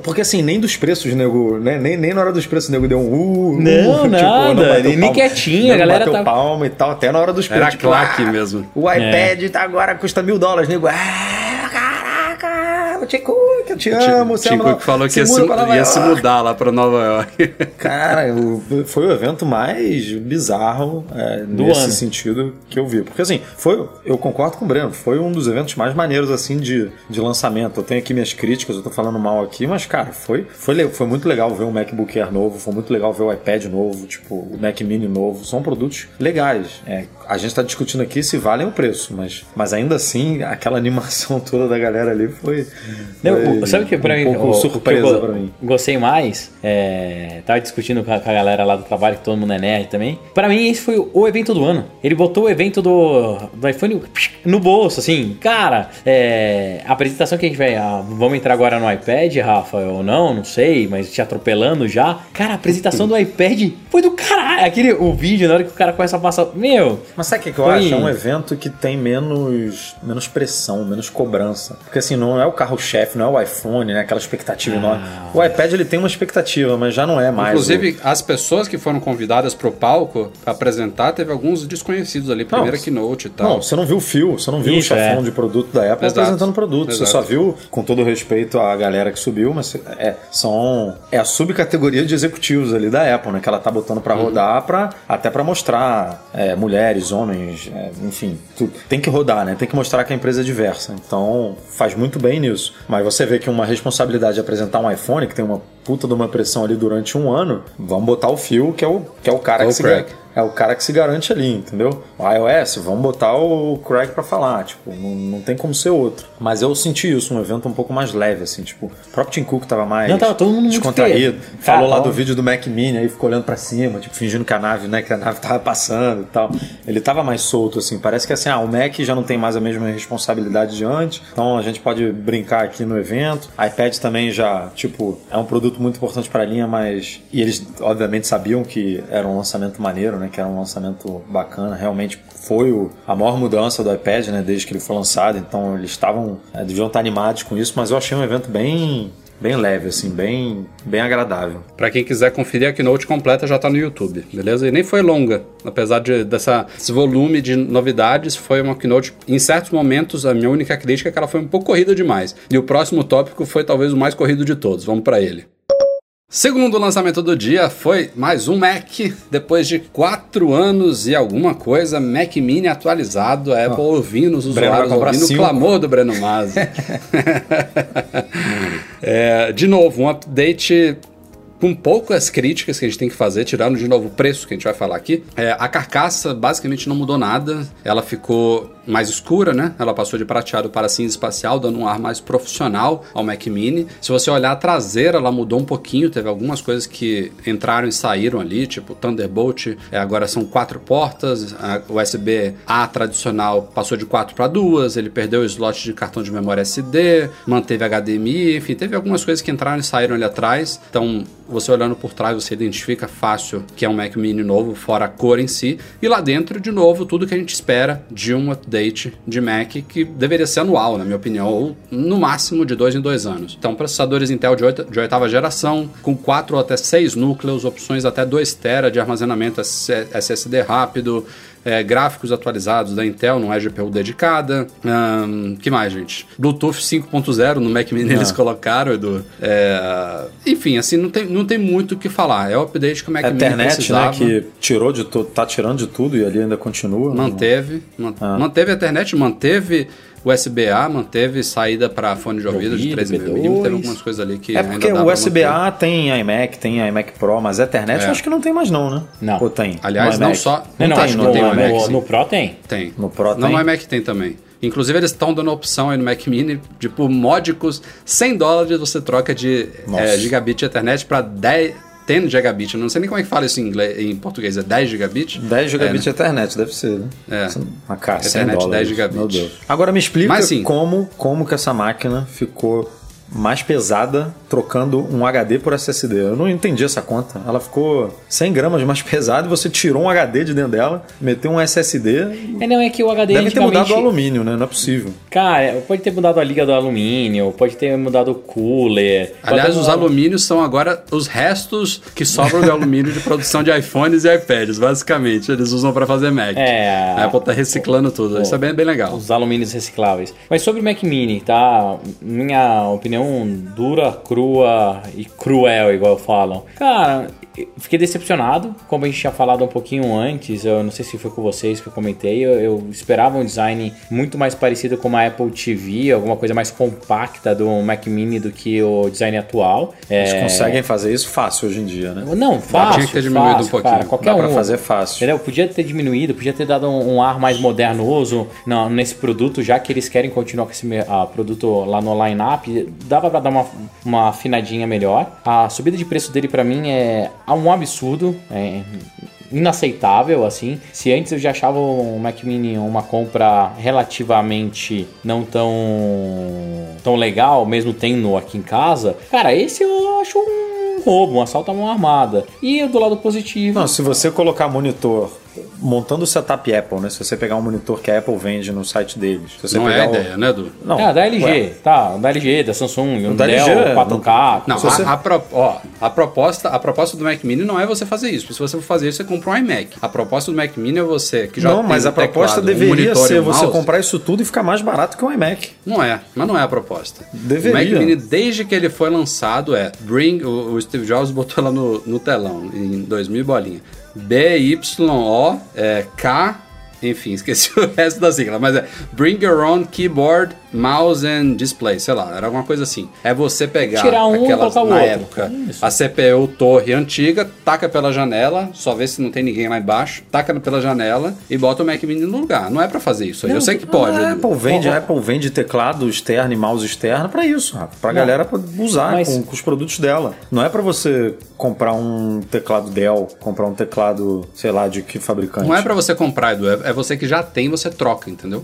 Porque assim, nem dos preços, nego, né? Nem, nem na hora dos preços, nego deu um. Uh, Não, uh, nada, bateu nem palma. quietinho, a galera bateu tava- palma e tal, até na hora dos preços. Era tipo, claque ah, mesmo. O É. iPad tá agora custa mil dólares, nego. Ah, o Tim Cook, eu te amo. O Tim ama- Cook falou que ia, se, ia se mudar lá pra Nova York. Cara, o- foi o evento mais bizarro é, nesse ano. sentido que eu vi. Porque assim, foi, eu concordo com o Breno, foi um dos eventos mais maneiros assim de, de lançamento. Eu tenho aqui minhas críticas, eu tô falando mal aqui, mas cara, foi, foi, foi muito legal ver um MacBook Air novo, foi muito legal ver o iPad novo, tipo, o Mac Mini novo. São produtos legais. É, a gente tá discutindo aqui se valem o preço, mas, mas ainda assim, aquela animação toda da galera ali foi. Não, foi sabe o que pra um mim? pouco o- o que surpresa eu pra mim. Gostei mais. É, tava discutindo com a, com a galera lá do trabalho, que todo mundo é nerd também. Pra mim, esse foi o evento do ano. Ele botou o evento do, do iPhone no bolso, assim. Cara, é, a apresentação que a gente vai. ah, vamos entrar agora no iPad, Rafa, ou não, não sei, mas te atropelando já. Cara, a apresentação do iPad foi do caralho. Aquele, o vídeo, na hora que o cara começa a passar. Meu. Mas sabe o que, que eu Foi- acho? É um evento que tem menos, menos pressão, menos cobrança. Porque assim, não é o carro-chefe, não é o iPhone, né? Aquela expectativa enorme. O iPad ele tem uma expectativa, mas já não é mais. Inclusive, as pessoas que foram convidadas pro palco pra apresentar, teve alguns desconhecidos ali, primeira Não, keynote e o... tal. Não, você não viu o fio, você não viu Isso, o chefão é. de produto da Apple Exato. apresentando produto. Você Exato. só viu, com todo respeito à galera que subiu, mas é, são, é a subcategoria de executivos ali da Apple, né? Que ela tá botando pra rodar pra, até pra mostrar é, mulheres, homens, é, enfim, tu- tem que rodar, né? Tem que mostrar que a empresa é diversa. Então faz muito bem nisso. Mas você vê que uma responsabilidade de apresentar um iPhone, que tem uma puta de uma pressão ali durante um ano, vamos botar o fio, que é o, que é o cara É que se é o cara que se garante ali, entendeu? O iOS, vamos botar o Craig pra falar, tipo, não, não tem como ser outro. Mas eu senti isso, um evento um pouco mais leve, assim, tipo, o próprio Tim Cook tava mais Não, tava todo mundo descontraído. Falou Cara, lá do vídeo do Mac Mini, aí ficou olhando pra cima, tipo, fingindo que a nave, né, que a nave tava passando e tal. Ele tava mais solto, assim, parece que assim, ah, o Mac já não tem mais a mesma responsabilidade de antes, então a gente pode brincar aqui no evento. iPad também já, tipo, é um produto muito importante pra linha, mas... E eles, obviamente, sabiam que era um lançamento maneiro, né, que era um lançamento bacana, realmente foi o, a maior mudança do iPad, né, desde que ele foi lançado, então eles estavam, é, deviam estar animados com isso, mas eu achei um evento bem... Bem leve, assim, bem, bem agradável. Pra quem quiser conferir, a keynote completa já tá no YouTube, beleza? E nem foi longa, apesar de, dessa, desse volume de novidades, foi uma keynote, em certos momentos, a minha única crítica é que ela foi um pouco corrida demais. E o próximo tópico foi talvez o mais corrido de todos, vamos pra ele. Segundo lançamento do dia foi mais um Mac, depois de quatro anos e alguma coisa, Mac Mini atualizado, a Apple ouvindo os usuários, ouvindo o cinco. clamor do Breno Masi. É, de novo, um update com poucas críticas que a gente tem que fazer, tirando de novo o preço que a gente vai falar aqui. É, a carcaça basicamente não mudou nada, ela ficou mais escura, né? Ela passou de prateado para cinza espacial, dando um ar mais profissional ao Mac Mini. Se você olhar a traseira, ela mudou um pouquinho, teve algumas coisas que entraram e saíram ali, tipo Thunderbolt, é, agora são quatro portas, a USB A tradicional passou de quatro para duas, ele perdeu o slot de cartão de memória SD, manteve HDMI, enfim, teve algumas coisas que entraram e saíram ali atrás. Então, você olhando por trás, você identifica fácil que é um Mac Mini novo, fora a cor em si. E lá dentro, de novo, tudo que a gente espera de um update de Mac que deveria ser anual, na minha opinião, ou no máximo de dois em dois anos. Então, processadores Intel de, oito, de oitava geração, com 4 ou até 6 núcleos, opções até 2 TB de armazenamento SSD rápido, é, gráficos atualizados da Intel, não é GPU dedicada. Um, que mais, gente? Bluetooth 5.0 no Mac Mini eles colocaram, Edu. É, enfim, assim, não tem, não tem muito o que falar. É o update que o Mac É a Mini internet, precisava. né, que tirou de tudo, tá tirando de tudo e ali ainda continua. Manteve. man- Manteve a internet, manteve USB-A, manteve saída para fone de ouvido de ouvido, 13mm. P2. Teve algumas coisas ali que É porque o USB-A tem iMac, tem iMac Pro, mas a Ethernet É. eu acho que não tem mais não, né? Não. Ou tem? Aliás, No não iMac? só- Não, não, tem, acho não que tem no, no Mac, no, no Pro tem. Tem. No Pro Não, tem? no iMac tem também. Inclusive, eles estão dando opção aí no Mac Mini, tipo, módicos 100 dólares você troca de é, gigabit de Ethernet para 10, 10 gigabit. Eu não sei nem como é que fala isso em, inglês, em português. É 10 gigabit? 10 gigabit É, de Ethernet, deve ser, né? É. Uma cara, 100 Ethernet, dólares. 10 gigabit. Meu Deus. Agora me explica Mas, sim. como, como que essa máquina ficou mais pesada trocando um HD por SSD. Eu não entendi essa conta. Ela ficou 100 gramas mais pesada e você tirou um HD de dentro dela, meteu um SSD. É, não, é que o HD Deve ter mudado antigamente- o alumínio, né? Não é possível. Cara, pode ter mudado a liga do alumínio, pode ter mudado o cooler. Aliás, os alumínios são agora os restos que sobram de alumínio de produção de iPhones e iPads, basicamente. Eles usam para fazer Mac. É. A Apple tá reciclando tudo. Isso é bem, bem legal. Os alumínios recicláveis. Mas sobre o Mac Mini, tá? Minha opinião dura, crua e cruel, igual falam. Cara, fiquei decepcionado. Como a gente tinha falado um pouquinho antes, eu não sei se foi com vocês que eu comentei, eu, eu esperava um design muito mais parecido com uma Apple TV, alguma coisa mais compacta do Mac Mini do que o design atual. Eles É, conseguem fazer isso fácil hoje em dia, né? Não, fácil. que ter diminuído fácil, um pouquinho. Cara, qualquer Dá pra um. fazer fácil. Entendeu? Podia ter diminuído, podia ter dado um, um ar mais modernoso não, nesse produto, já que eles querem continuar com esse ah, produto lá no line-up. Dava pra dar uma, uma afinadinha melhor. A subida de preço dele pra mim é um absurdo. É inaceitável, assim. Se antes eu já achava o Mac Mini uma compra relativamente não tão tão legal, mesmo tendo aqui em casa, cara, esse eu acho um roubo, um assalto à mão armada. E do lado positivo, Não, se você colocar monitor montando o setup Apple, né? Se você pegar um monitor que a Apple vende no site deles. Se você Não é a o- ideia, né, Edu? Não, Ah, da LG, ué, tá, da LG, da Samsung, um da Dell, LG, é, 4K. Não, Se você- a, a pro- ó, a proposta, a proposta do Mac Mini não é você fazer isso. Se você for fazer isso, você compra um iMac. A proposta do Mac Mini é você que já não, tem mas um a proposta teclado, um deveria monitor e ser um você comprar isso tudo e ficar mais barato que um iMac. Não é, mas não é a proposta. Deveria. O Mac Mini, desde que ele foi lançado, é Bring. O, o Steve Jobs botou lá no, no telão, em 2000 e bolinha. B-Y-O é, K. Enfim, esqueci o resto da sigla, mas é Bring Your Own Keyboard, Mouse and Display, sei lá, era alguma coisa assim. É você pegar Tirar um aquelas, na outro. época, Isso. a CPU torre antiga, taca pela janela, só vê se não tem ninguém lá embaixo, taca pela janela e bota o Mac Mini no lugar. Não é pra fazer isso aí. Eu sei que pode. A Edu. Apple vende, a Apple vende teclado externo e mouse externo pra isso. Pra galera usar Mas- com, com os produtos dela. Não é pra você comprar um teclado Dell, comprar um teclado, sei lá, de que fabricante. Não é pra você comprar, Edu, é é você que já tem, você troca, entendeu?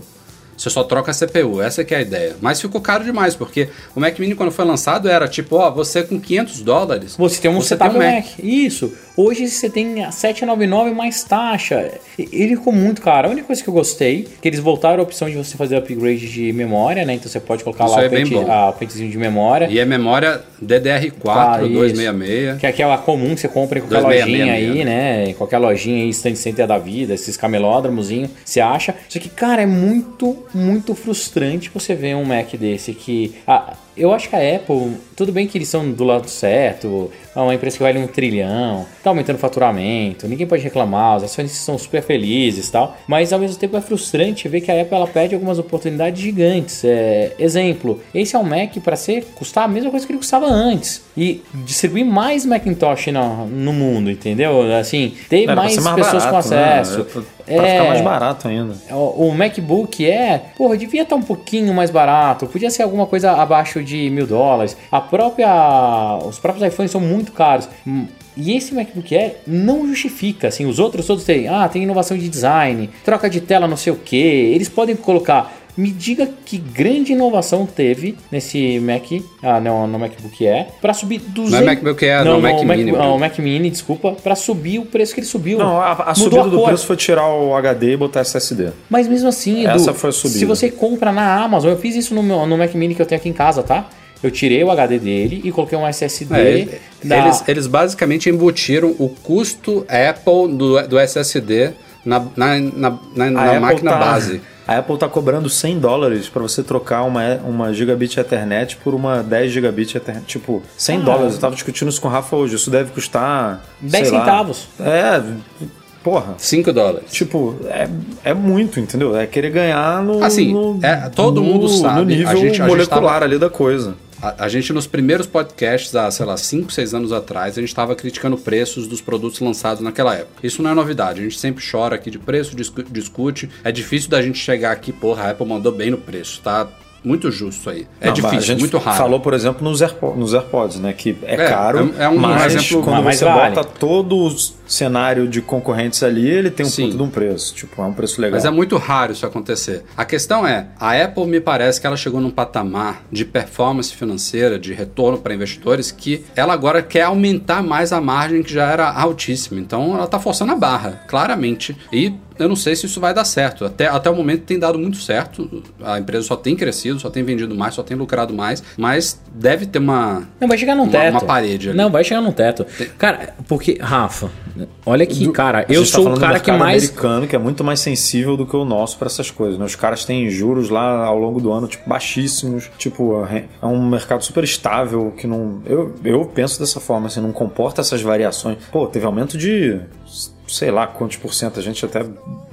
Você só troca a CPU, essa que é a ideia. Mas ficou caro demais, porque o Mac Mini quando foi lançado era tipo, ó, você com 500 dólares... Você tem um setup um Mac. Isso. Hoje você tem a 799 mais taxa. Ele ficou muito caro. A única coisa que eu gostei que eles voltaram a opção de você fazer upgrade de memória, né? Então você pode colocar Isso lá é o, pente, a- o pentezinho de memória. E é memória DDR4 Ah, isso. 266. Que é aquela comum que você compra em qualquer 266 lojinha aí, mesmo. né? Em qualquer lojinha aí, stand center da vida, esses camelódromozinho, você acha. Só que, cara, é muito, muito frustrante você ver um Mac desse que. ah, eu acho que a Apple, tudo bem que eles são do lado certo, é uma empresa que vale um trilhão, tá aumentando o faturamento, ninguém pode reclamar, os acionistas são super felizes e tal, mas ao mesmo tempo é frustrante ver que a Apple ela perde algumas oportunidades gigantes. É, exemplo, esse é um Mac para ser custar a mesma coisa que ele custava antes e distribuir mais Macintosh no, no mundo, entendeu? Assim, ter Era mais mais pessoas com barato, né? acesso. É pra É. ficar mais barato ainda. O, o MacBook é, porra, devia estar um pouquinho mais barato, podia ser alguma coisa abaixo de mil dólares. A própria, os próprios iPhones são muito caros. Hum, E esse MacBook Air não justifica, assim, os outros todos têm, ah, tem inovação de design, troca de tela não sei o que, eles podem colocar. Me diga que grande inovação teve nesse Mac, ah, não, no MacBook Air, para subir 200... Não é MacBook Air, não, não, Mac o Mac, Mini, ah, Bruno. o Mac Mini, desculpa, para subir o preço que ele subiu. Não, a, a subida do cor. preço foi tirar o HD e botar SSD. Mas mesmo assim, Edu, Essa foi a subida. se você compra na Amazon, eu fiz isso no, meu, no Mac Mini que eu tenho aqui em casa, tá? Eu tirei o HD dele e coloquei um SSD. É, da- eles, eles basicamente embutiram o custo Apple do, do SSD na, na, na, na- na Apple máquina tá- base. A Apple tá cobrando 100 dólares pra você trocar uma, uma gigabit Ethernet por uma 10 gigabit Ethernet. Tipo, 100 Ah. dólares. Eu tava discutindo isso com o Rafa hoje. Isso deve custar. 10 sei lá. centavos. É, porra. 5 dólares. Tipo, é, é muito, entendeu? É querer ganhar no. Assim, no- é, todo mundo sabe, No a nível gente- a gente molecular tava- ali da coisa. A, a gente, nos primeiros podcasts, há, sei lá, 5, 6 anos atrás, a gente estava criticando preços dos produtos lançados naquela época. Isso não é novidade. A gente sempre chora aqui de preço, discu- discute. É difícil da gente chegar aqui, porra, a Apple mandou bem no preço, tá? Muito justo aí. É Não, difícil, a gente muito raro. falou, por exemplo, nos, Airpo- nos AirPods, né? Que é, É, caro, é- é um mas exemplo- quando mas você vale. bota todo o cenário de concorrentes ali, ele tem um Sim. de um preço. Tipo, é um preço legal. Mas é muito raro isso acontecer. A questão é, a Apple me parece que ela chegou num patamar de performance financeira, de retorno para investidores, que ela agora quer aumentar mais a margem que já era altíssima. Então ela está forçando a barra, claramente. E eu não sei se isso vai dar certo. Até, até o momento tem dado muito certo. A empresa só tem crescido, só tem vendido mais, só tem lucrado mais. Mas deve ter uma. Não, vai chegar num Uma- teto. uma parede ali. Não, vai chegar num teto. Cara, porque, Rafa, olha que, cara, eu tá sou falando o do cara que mais. americano, que é muito mais sensível do que o nosso para essas coisas. Né? Os caras têm juros lá ao longo do ano, tipo, baixíssimos. Tipo, é um mercado super estável que não. Eu, eu penso dessa forma, assim, não comporta essas variações. Pô, teve aumento de. Sei lá quantos por cento, a gente até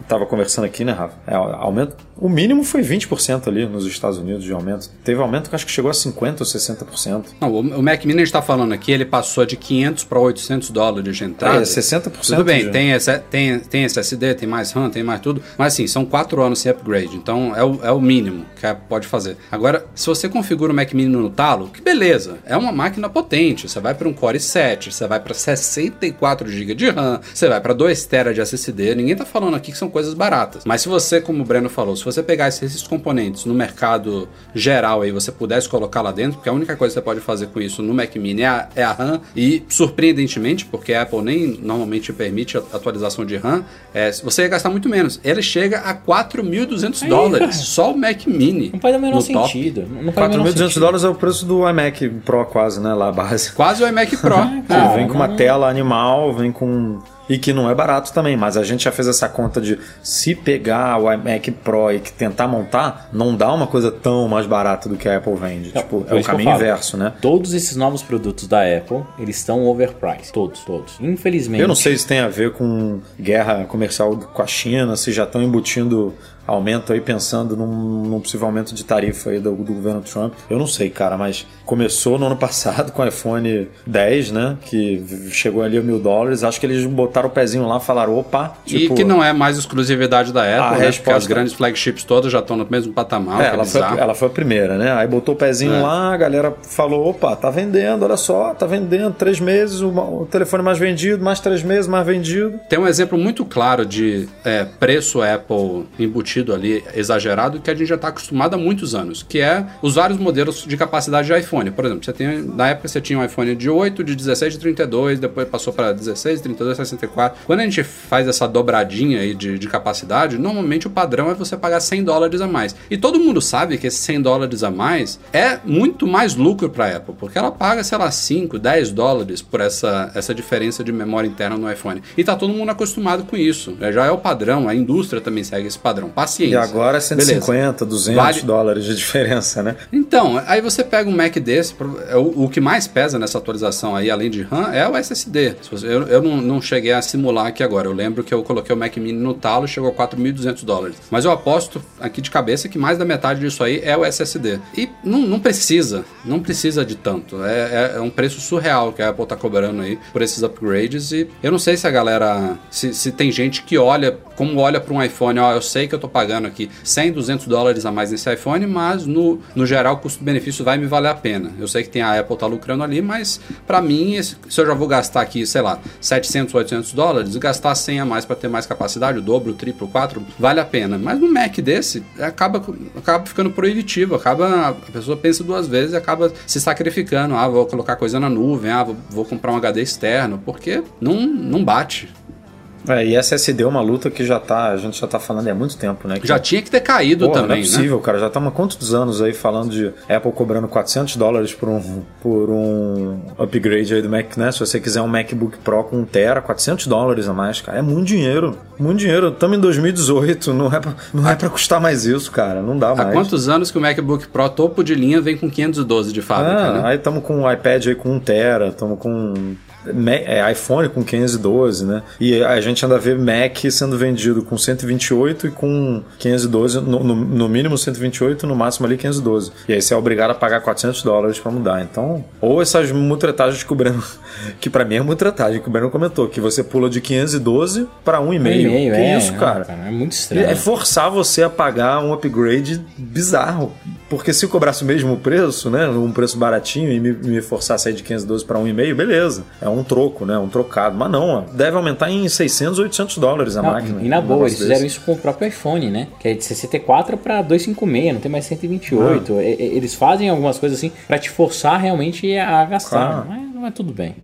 tava conversando aqui, né, Rafa? É, aumento, o mínimo foi 20% ali nos Estados Unidos de aumento. Teve aumento que acho que chegou a 50% ou 60%. Não, o o Mac Mini a gente está falando aqui, ele passou de 500 para 800 dólares de entrada. É, 60% Tudo bem, de- tem, esse- tem, tem SSD, tem mais RAM, tem mais tudo. Mas assim, são 4 anos sem upgrade. Então é o, é o mínimo que pode fazer. Agora, se você configura o Mac Mini no talo, que beleza. É uma máquina potente. Você vai para um Core i7, você vai para 64 GB de RAM, você vai para 2 TB de SSD. Ninguém tá falando aqui que são coisas baratas. Mas se você, como o Breno falou, se você pegasse esses componentes no mercado geral aí, você pudesse colocar lá dentro, porque a única coisa que você pode fazer com isso no Mac Mini é a, é a RAM, e surpreendentemente, porque a Apple nem normalmente permite a atualização de RAM, é, você ia gastar muito menos. Ele chega a 4.200 Aí, dólares, só o Mac Mini. Não faz o menor sentido. Não faz o menor 4.200 sentido. dólares é o preço do iMac Pro quase, né? Lá a base. Quase o iMac Pro. Ah, vem com uma tela animal, vem com. E que não é barato também, mas a gente já fez essa conta de se pegar o iMac Pro e que tentar montar, não dá uma coisa tão mais barata do que a Apple vende. Não, tipo, é o caminho inverso, né? Todos esses novos produtos da Apple, eles estão overpriced. Todos, todos. Infelizmente. Eu não sei se tem a ver com guerra comercial com a China, se já estão embutindo aumento aí pensando num, num possível aumento de tarifa aí do, do governo Trump. Eu não sei, cara, mas começou no ano passado com o iPhone 10, né? Que chegou ali a mil dólares. Acho que eles botaram o pezinho lá e falaram, opa, E tipo, que não é mais exclusividade da Apple, A né? Porque resposta- as grandes flagships todas já estão no mesmo patamar, É, é ela, foi, ela foi a primeira, né? Aí botou o pezinho É. lá, a galera falou: opa, tá vendendo, olha só, tá vendendo, três meses, o, o telefone mais vendido, mais três meses mais vendido. Tem um exemplo muito claro de é, preço Apple embutido ali, exagerado, que a gente já está acostumado há muitos anos, que é os vários modelos de capacidade de iPhone. Por exemplo, você tem, na época você tinha um iPhone de 8, de 16, de 32, depois passou para 16, 32, 64. Quando a gente faz essa dobradinha aí de, de capacidade, normalmente o padrão é você pagar 100 dólares a mais. E todo mundo sabe que esses 100 dólares a mais é muito mais lucro para a Apple, porque ela paga, sei lá, 5, 10 dólares por essa, essa diferença de memória interna no iPhone. E tá todo mundo acostumado com isso. né? Já é o padrão, a indústria também segue esse padrão. Paciência. E agora é 150, Beleza. 200 Vale- dólares de diferença, né? Então, aí você pega um Mac desse, é o, o que mais pesa nessa atualização aí, além de RAM, é o SSD. Eu eu não, não cheguei a simular aqui agora. Eu lembro que eu coloquei o Mac Mini no talo e chegou a 4.200 dólares. Mas eu aposto aqui de cabeça que mais da metade disso aí é o SSD. E não, não precisa, não precisa de tanto. É, é- é um preço surreal que a Apple tá cobrando aí por esses upgrades. E eu não sei se a galera, se, se tem gente que olha, como olha para um iPhone, ó, eu sei que eu tô pagando aqui 100, 200 dólares a mais nesse iPhone, mas no, no geral o custo-benefício vai me valer a pena. Eu sei que tem a Apple tá lucrando ali, mas para mim, esse- se eu já vou gastar aqui, sei lá, 700, 800 dólares, gastar 100 a mais para ter mais capacidade, o dobro, o triplo, o quatro, vale a pena. Mas no Mac desse, acaba, acaba ficando proibitivo, acaba, a pessoa pensa duas vezes e acaba se sacrificando. Ah, vou colocar coisa na nuvem, ah, vou, vou comprar um HD externo, porque não, não bate. É, e SSD é uma luta que já tá, a gente já tá falando há muito tempo, né? Que- Já tinha que ter caído também, não é né? possível, cara. Já estamos há quantos anos aí falando de Apple cobrando 400 dólares por um, por um upgrade aí do Mac, né? Se você quiser um MacBook Pro com 1 tera, 400 dólares a mais, cara. É muito dinheiro. Muito dinheiro. Estamos em 2018, não é, pra, não é pra custar mais isso, cara. Não dá Há mais. quantos anos que o MacBook Pro topo de linha vem com 512 de fábrica, Ah, né? Aí estamos com o iPad aí com 1 tera, estamos com iPhone com 512, né? E a gente ainda vê Mac sendo vendido com 128 e com 512, no, no- no mínimo 128, no máximo ali 512. E aí você é obrigado a pagar 400 dólares para mudar. Então, ou essas mutretagens que o Breno, que para mim é mutretagem, que o Breno comentou, que você pula de 512 para 1,5. E-mail, que é, isso, não, cara? É muito estranho. É forçar você a pagar um upgrade bizarro. Porque se eu cobrasse o mesmo preço, né? Um preço baratinho e me, me forçar a sair de 512 para 1,5, beleza. É um troco, né? Um trocado. Mas não, ó, deve aumentar em 600, 800 dólares a Não, máquina. e na um boa, eles fizeram desse. isso com o próprio iPhone, né? Que é de 64 para 256, não tem mais 128. Ah. E- Eles fazem algumas coisas assim pra te forçar realmente a gastar. Claro. Mas, mas tudo bem.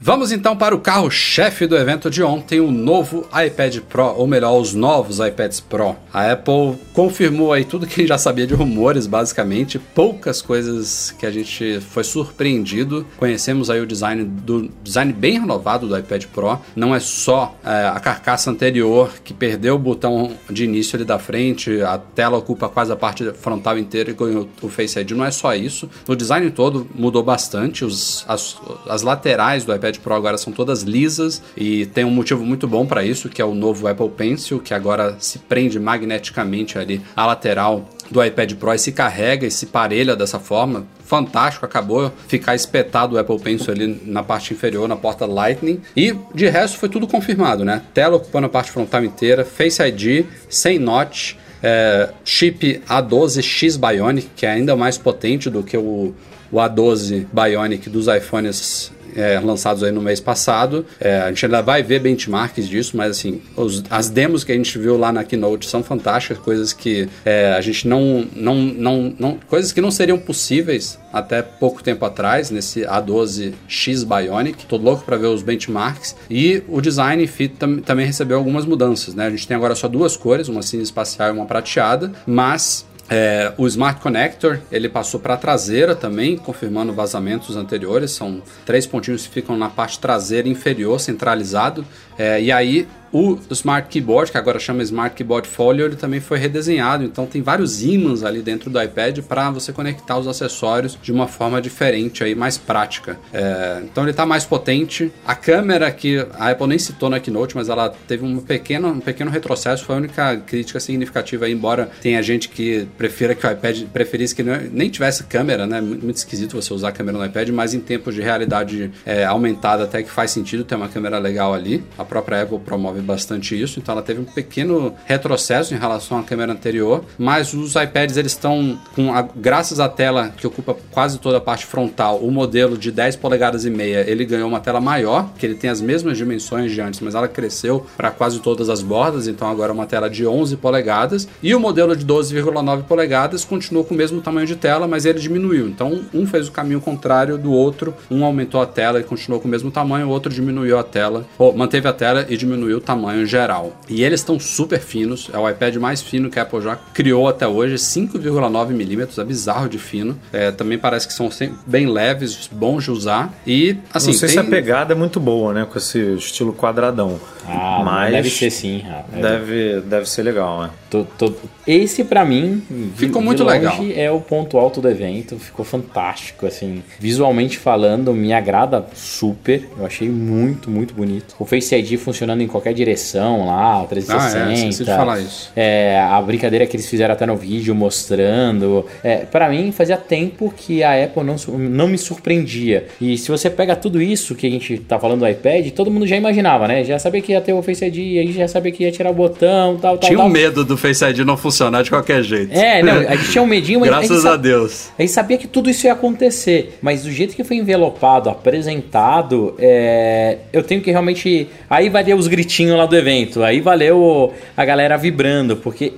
Vamos então para o carro-chefe do evento de ontem, o novo iPad Pro, ou melhor, os novos iPads Pro. A Apple confirmou aí tudo que a gente já sabia de rumores, basicamente, poucas coisas que a gente foi surpreendido. Conhecemos aí o design do design bem renovado do iPad Pro. Não é só é, a carcaça anterior que perdeu o botão de início ali da frente, a tela ocupa quase a parte frontal inteira e ganhou o Face ID. Não é só isso. O design todo mudou bastante. Os, as, as laterais do iPad Pro agora são todas lisas e tem um motivo muito bom para isso, que é o novo Apple Pencil, que agora se prende magneticamente ali à lateral do iPad Pro e se carrega e se parelha dessa forma. Fantástico, acabou ficar espetado o Apple Pencil ali na parte inferior, na porta Lightning. E de resto foi tudo confirmado, né? Tela ocupando a parte frontal inteira, Face ID, sem notch, é, chip A12X Bionic, que é ainda mais potente do que o, o A12 Bionic dos iPhones é, lançados aí no mês passado. É, a gente ainda vai ver benchmarks disso, mas assim, os- as demos que a gente viu lá na Keynote são fantásticas, coisas que é, a gente não, não, não, não. coisas que não seriam possíveis até pouco tempo atrás, nesse A12X Bionic. Tô louco para ver os benchmarks. E o design fit tam- também recebeu algumas mudanças, né? A gente tem agora só duas cores, uma cinza espacial e uma prateada, mas é, o Smart Connector ele passou para a traseira também, confirmando vazamentos anteriores. São três pontinhos que ficam na parte traseira inferior, centralizado. É, e aí o Smart Keyboard, que agora chama Smart Keyboard Folio, ele também foi redesenhado. Então tem vários ímãs ali dentro do iPad para você conectar os acessórios de uma forma diferente, aí, mais prática. É, então ele está mais potente. A câmera que a Apple nem citou na Keynote, mas ela teve um pequeno, um pequeno retrocesso. Foi a única crítica significativa, aí, embora tenha gente que prefira que o iPad preferisse que nem tivesse câmera, né? Muito, esquisito você usar câmera no iPad, mas em tempos de realidade é, aumentada até que faz sentido ter uma câmera legal ali. A própria Apple promove bastante isso, então ela teve um pequeno retrocesso em relação à câmera anterior, mas os iPads eles estão com a- graças à tela que ocupa quase toda a parte frontal, o modelo de 10 polegadas e meia, ele ganhou uma tela maior, que ele tem as mesmas dimensões de antes, mas ela cresceu para quase todas as bordas, então agora é uma tela de 11 polegadas, e o modelo de 12,9 polegadas continuou com o mesmo tamanho de tela, mas ele diminuiu. Então um fez o caminho contrário do outro, um aumentou a tela e continuou com o mesmo tamanho, o outro diminuiu a tela, ou manteve a tela e diminuir o tamanho geral. E eles estão super finos, é o iPad mais fino que a Apple já criou até hoje, 5,9 milímetros, é bizarro de fino. É, também parece que são bem leves, bons de usar. E, assim, não sei tem... se a pegada é muito boa, né? Com esse estilo quadradão. Ah, mas deve ser sim. Deve, deve ser legal, né? Tô- tô- Esse pra mim de- Ficou de muito longe, legal. É o ponto alto do evento, ficou fantástico assim. Visualmente falando, me agrada super. Eu achei muito, muito bonito. O Face ID funcionando em qualquer direção lá, o 360. Ah, é, esqueci de falar isso. É, a brincadeira que eles fizeram até no vídeo mostrando. É, para mim, fazia tempo que a Apple não, não me surpreendia. E se você pega tudo isso que a gente tá falando do iPad, todo mundo já imaginava, né? Já sabia que ia ter o Face ID, aí já sabia que ia tirar o botão, tal, tal, Tinha tal. um medo do Face ID não funcionar de qualquer jeito. É, não, a gente tinha um medinho, mas Graças a, gente a Deus. a gente sabia que tudo isso ia acontecer, mas do jeito que foi envelopado, apresentado, é, eu tenho que realmente. Aí valeu os gritinhos lá do evento, aí valeu a galera vibrando, porque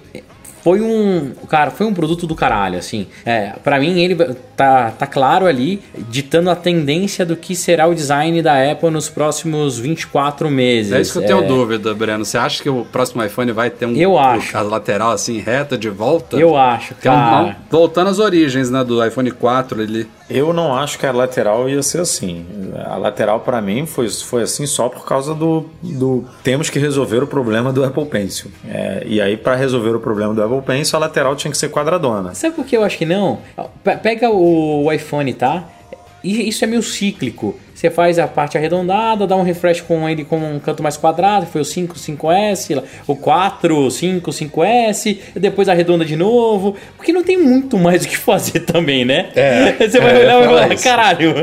foi um. Cara, foi um produto do caralho, assim. É, para mim, ele tá, tá claro ali, ditando a tendência do que será o design da Apple nos próximos 24 meses. É isso que eu tenho dúvida, Breno. Você acha que o próximo iPhone vai ter um Eu acho. a lateral assim reta de volta? Eu acho, é um- cara. um- voltando às origens, né, do iPhone 4, ele Eu não acho que a lateral ia ser assim. A lateral pra mim foi, foi assim só por causa do, do temos que resolver o problema do Apple Pencil. É, e aí pra resolver o problema do Apple Pencil a lateral tinha que ser quadradona. Sabe por que eu acho que não? Pe- Pega o iPhone, tá? Isso é meio cíclico. Você faz a parte arredondada, dá um refresh com ele com um canto mais quadrado, foi o 5, 5S, lá, o 4, 5, 5S, e depois arredonda de novo, porque não tem muito mais o que fazer também, né? É, Você vai é, olhar e falar falar, isso. caralho,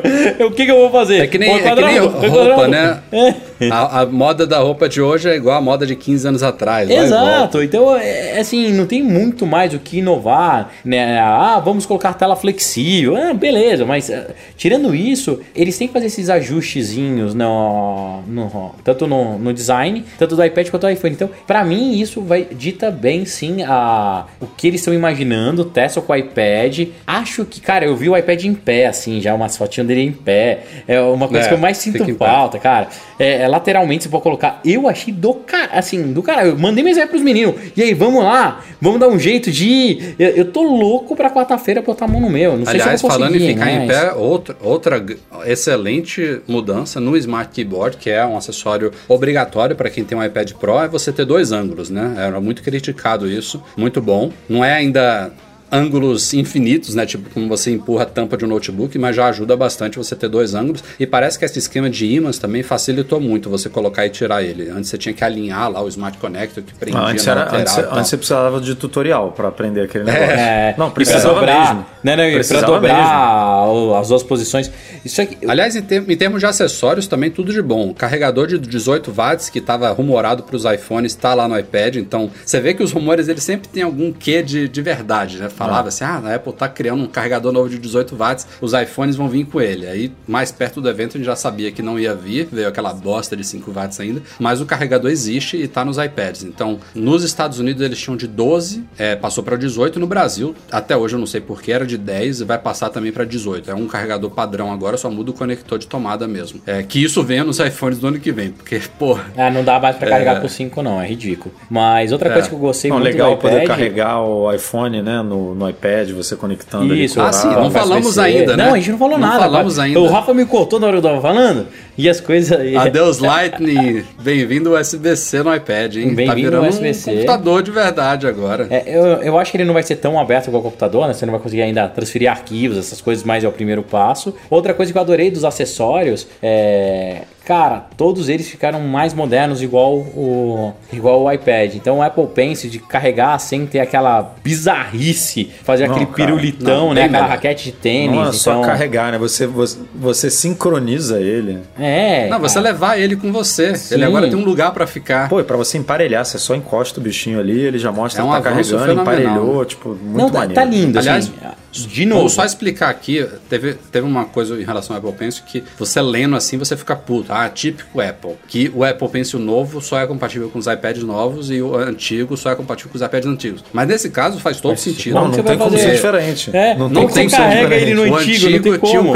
o que, que eu vou fazer? É que nem, Põe é que nem quadrado, roupa, quadrado. né? A, a moda da roupa de hoje é igual a moda de 15 anos atrás. vai. Exato, então é, assim, não tem muito mais o que inovar, né? Ah, vamos colocar tela flexível, ah, beleza, mas ah, tirando isso, eles têm que fazer esses ajustezinhos no, no- tanto no, no design, tanto do iPad quanto do iPhone. Então, pra mim, isso vai dita bem sim a, o que eles estão imaginando, Tesla com o iPad. Acho que, cara, eu vi o iPad em pé, assim, já umas fotinhas dele em pé. É uma coisa É, que eu mais sinto falta, cara. É, é, lateralmente você pode colocar. Eu achei do cara, assim, do cara. Eu mandei mensagem pros meninos. E aí, vamos lá? Vamos dar um jeito de ir. Eu, eu tô louco pra quarta-feira botar a mão no meu. Não sei Aliás, se eu vou falando em ficar em pé, outra, outra g- mudança no Smart Keyboard, que é um acessório obrigatório para quem tem um iPad Pro, é você ter dois ângulos, né? Era muito criticado isso, muito bom. Não é ainda ângulos infinitos, né? Tipo, como você empurra a tampa de um notebook, mas já ajuda bastante você ter dois ângulos. E parece que esse esquema de ímãs também facilitou muito você colocar e tirar ele. Antes você tinha que alinhar lá o Smart Connector que prendia Ah, antes, na era, lateral antes, antes você precisava de tutorial pra aprender aquele negócio. É, Não, precisava dobrar, mesmo. Né, né, e pra Precisava dobrar o- as duas posições. Isso aqui. Aliás, em, ter- em termos de acessórios, também tudo de bom. O carregador de 18 watts, que estava rumorado para os iPhones, está lá no iPad. Então, você vê que os rumores eles sempre têm algum quê de, de verdade, né? Falava assim, ah, a Apple tá criando um carregador novo de 18 watts, os iPhones vão vir com ele. Aí, mais perto do evento, a gente já sabia que não ia vir, veio aquela bosta de 5 watts ainda, mas o carregador existe e está nos iPads. Então, nos Estados Unidos eles tinham de 12, é, passou para 18, no Brasil, até hoje eu não sei porquê, era de 10 e vai passar também para 18. É um carregador padrão agora, só muda o conector de tomada mesmo. É, que isso venha nos iPhones do ano que vem, porque, pô, Ah, não dá mais pra carregar É. por 5, não, é ridículo. Mas outra coisa que eu gostei Não, muito legal do iPad. poder carregar o iPhone né, no, no iPad, você conectando Isso, ali. Ah, sim, não falamos ainda, né? Não, a gente não falou Não nada. falamos cara. ainda. O Rafa me cortou na hora que eu tava falando e as coisas. Adeus Lightning, bem-vindo USB-C no iPad, hein? Bem-vindo tá virando USB-C. um computador de verdade agora. É, eu, eu acho que ele não vai ser tão aberto igual o computador, né? Você não vai conseguir ainda transferir arquivos, essas coisas mais é o primeiro passo. Outra coisa que eu adorei dos acessórios é. Cara, todos eles ficaram mais modernos, igual o, igual o iPad. Então o Apple Pencil de carregar sem ter aquela bizarrice, fazer Não, aquele cara, pirulitão, não, né? Aquela raquete de tênis. Não é então, só carregar, né? Você, você, você sincroniza ele. É. Não, você levar ele com você. Sim. Ele agora tem um lugar pra ficar. Pô, e pra você emparelhar, você só encosta o bichinho ali, ele já mostra É um que tá carregando, fenomenal. emparelhou, tipo, muito Não, tá, maneiro. tá lindo, Aliás, assim. De novo. Vou só explicar aqui, teve, teve uma coisa em relação ao Apple Pencil que você lendo assim, você fica puto. Ah, típico Apple. Que o Apple Pencil novo só é compatível com os iPads novos e o antigo só é compatível com os iPads antigos. Mas nesse caso faz todo sentido. Não, não você tem como fazer? ser diferente. É, não não tem tem como ser carrega diferente. ele no O antigo, não tem tinha um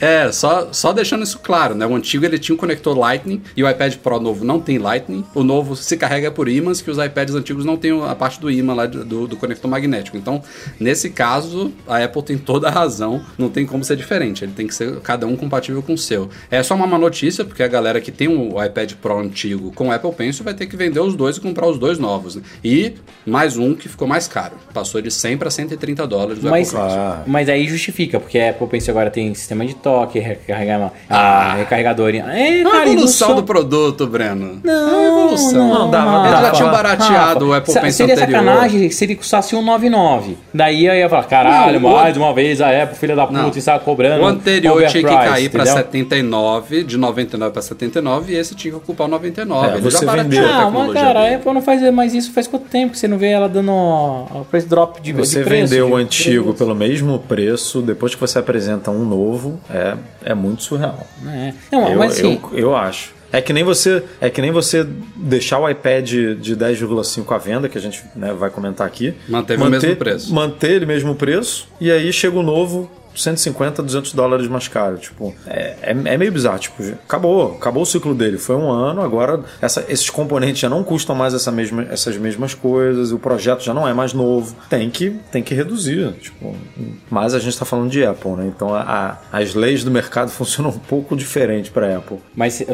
É, só, só deixando isso claro, né? O antigo ele tinha um conector Lightning e o iPad Pro novo não tem Lightning. O novo se carrega por ímãs, que os iPads antigos não têm a parte do ímã lá do, do conector magnético. Então, nesse caso, a Apple tem toda a razão, não tem como ser diferente. Ele tem que ser cada um compatível com o seu. É só uma má notícia, porque a galera que tem o iPad Pro antigo com o Apple Pencil vai ter que vender os dois e comprar os dois novos. Né? E mais um que ficou mais caro. Passou de 100 para 130 dólares do Mas, Apple Pencil. Ah. mas aí justifica, porque a Apple Pencil agora tem sistema de toque, recarregar, ah, recarregador. É, É uma cara, não evolução só- do produto, Breno. Não, é uma evolução. não, dava- Eles já tinham barateado o Apple Pencil Seria anterior. sacanagem se ele custasse 199. Daí eu ia falar, caralho, Não, mais uma vez a Apple, filha da puta, Não. está cobrando. O anterior tinha que cair para entendeu? 79, de 99 para e esse tinha que ocupar o 99. É, Ele já você barateou vendeu. a Não, mas cara, a dele. Apple não faz mais isso faz quanto tempo que você não vê ela dando o preço drop de, Você de preço? vendeu de- o antigo pelo mesmo preço, depois que você apresenta um novo, é, é muito surreal. É. Não, eu, mas assim, eu, eu acho. É que nem você, é que nem você deixar o iPad de 10,5 à venda, que a gente né, vai comentar aqui. Manteve o mesmo preço. Manter ele mesmo preço, e aí chega o novo 150, 200 dólares mais caro. Tipo, é, é, é meio bizarro. Tipo, acabou, acabou o ciclo dele. Foi um ano, agora essa- esses componentes já não custam mais essa mesma, essas mesmas coisas, o projeto já não é mais novo. Tem que, tem que reduzir. Tipo, mas a gente está falando de Apple, né? Então a- a- as leis do mercado funcionam um pouco diferente para Apple. mas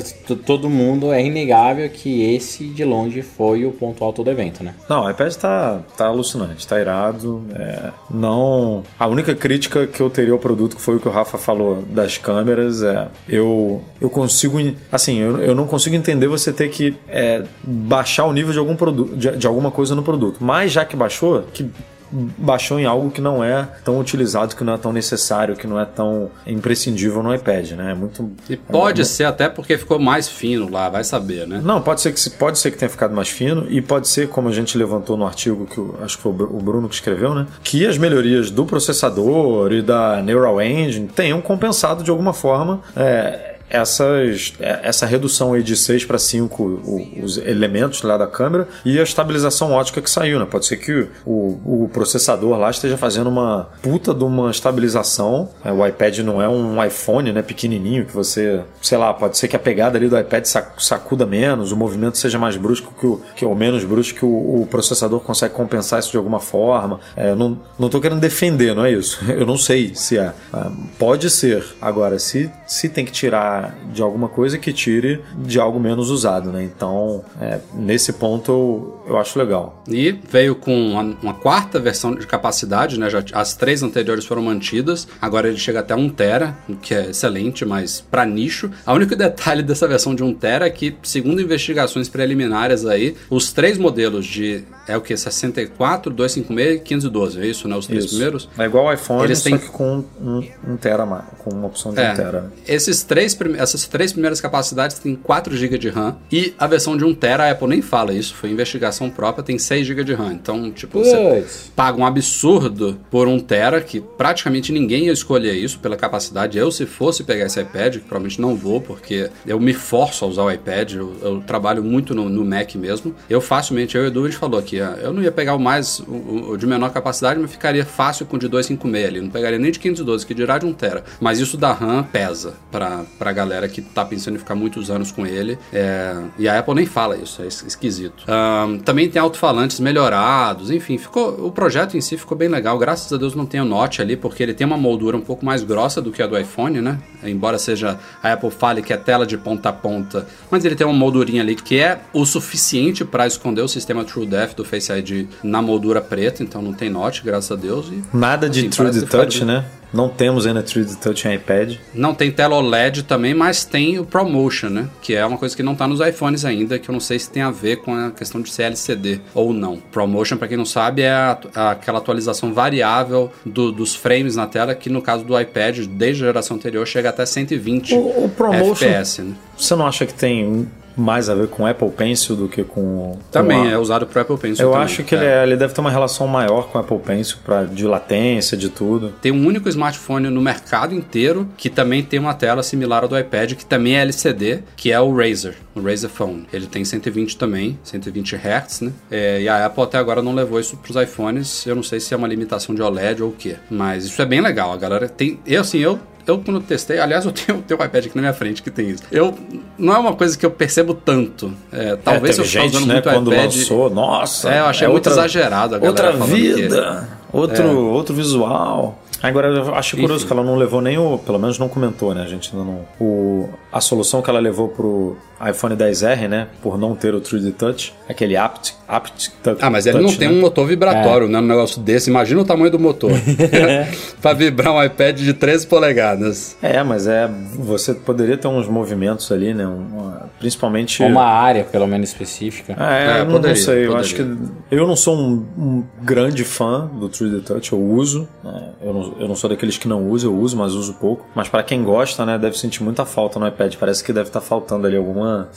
todo mundo é inegável que esse de longe foi o ponto alto do evento, né? Não, o iPad tá, tá alucinante, tá irado. é, não. A única crítica que eu teria ao produto, que foi o que o Rafa falou das câmeras, é. Eu, eu consigo. Assim, eu, eu não consigo entender você ter que é, baixar o nível de algum produto, de, de alguma coisa no produto. Mas já que baixou, que baixou em algo que não é tão utilizado, que não é tão necessário, que não é tão imprescindível no iPad, né? É muito. E pode ser até porque ficou mais fino lá, vai saber, né? Não, pode ser que pode ser que tenha ficado mais fino e pode ser, como a gente levantou no artigo que o- acho que foi o Bruno que escreveu, né? Que as melhorias do processador e da Neural Engine tenham compensado de alguma forma. é, essas, é, essa redução aí de 6 para 5 o- os elementos lá da câmera e a estabilização ótica que saiu, né? Pode ser que o, o processador lá esteja fazendo uma puta de uma estabilização. É, o iPad não é um iPhone, né? Pequenininho que você, sei lá, pode ser que a pegada ali do iPad sac- sacuda menos, o movimento seja mais brusco que o, que, ou menos brusco que o, o processador consegue compensar isso de alguma forma. É, não, não tô querendo defender, não é isso. Eu não sei se é. Ah, Pode ser. Agora, se, se tem que tirar de alguma coisa, que tire de algo menos usado, né? Então, é, nesse ponto eu, eu acho legal. E veio com uma, uma quarta versão de capacidade, né? Já, as três anteriores foram mantidas. Agora ele chega até 1 tera, o que é excelente, mas para nicho. O único detalhe dessa versão de 1 tera é que, segundo investigações preliminares aí, os três modelos de é o que 64, 256 e 512, é isso, né? Os três Isso. primeiros. É igual o iPhone, Eles têm- que com um, um tera, com uma opção de É, um tera. esses três, prime- essas três primeiras capacidades têm 4 GB de RAM e a versão de 1 TB, a Apple nem fala isso, foi investigação própria, tem 6 GB de RAM. Então, tipo, você Puts. paga um absurdo por 1 TB, que praticamente ninguém ia escolher isso pela capacidade. Eu, se fosse pegar esse iPad, que provavelmente não vou, porque eu me forço a usar o iPad, eu, eu trabalho muito no, no Mac mesmo. Eu facilmente, eu e o Edu, a gente falou aqui, ah, eu não ia pegar o mais, o, o de menor capacidade, mas ficaria fácil com o de 256 ali, não pegaria nem de 512, que dirá de 1 TB. Mas isso da RAM pesa pra, pra galera que tá pensando em ficar muitos anos com ele. É, e a Apple nem fala isso, é es- esquisito. Ahn, também tem alto-falantes melhorados, enfim, ficou, o projeto em si ficou bem legal. Graças a Deus não tem o Note ali, porque ele tem uma moldura um pouco mais grossa do que a do iPhone, né? Embora seja a Apple fale que é tela de ponta a ponta, mas ele tem uma moldurinha ali que é o suficiente para esconder o sistema TrueDepth do Face ID na moldura preta, então não tem Note, graças a Deus. E, Nada de assim, True Touch, né? Não temos ainda True the Touch em iPad. Não tem tela OLED também, mas tem o ProMotion, né? Que é uma coisa que não tá nos iPhones ainda, que eu não sei se tem a ver com a questão de ser LCD ou não. ProMotion, para quem não sabe, é a- a- aquela atualização variável do- dos frames na tela, que no caso do iPad, desde a geração anterior, chega até 120 O- o ProMotion- FPS, né? Você não acha que tem mais a ver com Apple Pencil do que com. Também com é usado pro Apple Pencil Eu também. acho que ele, é- ele deve ter uma relação maior com o Apple Pencil pra, de latência, de tudo. Tem um único smartphone no mercado inteiro que também tem uma tela similar ao do iPad, que também é LCD, que é o Razer, o Razer Phone. Ele tem 120 também, 120 Hz, né? É, e a Apple até agora não levou isso pros iPhones. Eu não sei se é uma limitação de OLED ou o quê. Mas isso é bem legal. A galera tem. Eu, assim, eu. Eu quando testei, aliás, eu tenho, tenho um iPad aqui na minha frente que tem isso. Eu, não é uma coisa que eu percebo tanto. É, talvez é, eu gente, usando né, muito quando iPad. lançou, nossa. É, eu achei é muito outra- exagerado a galera Outra falando que- vida, outro, outro visual. Agora, eu acho curioso Enfim. que ela não levou nem o. Pelo menos não comentou, né? A gente ainda não. O, a solução que ela levou pro iPhone 10R, né? Por não ter o 3D Touch, aquele Apt, Apt Touch. Ah, mas ele touch, não tem né? um motor vibratório, né? Um negócio desse. Imagina o tamanho do motor. pra vibrar um iPad de 13 polegadas. É, mas é. Você poderia ter uns movimentos ali, né? uma- principalmente. Uma área, pelo menos, específica. É, É, eu não, poderia, não sei. Eu poderia. acho que. Eu não sou um, um grande fã do 3D Touch, eu uso. né, Eu, não, eu não sou daqueles que não usam, eu uso, mas uso pouco. Mas para quem gosta, né, deve sentir muita falta no iPad. Parece que deve estar faltando ali alguma,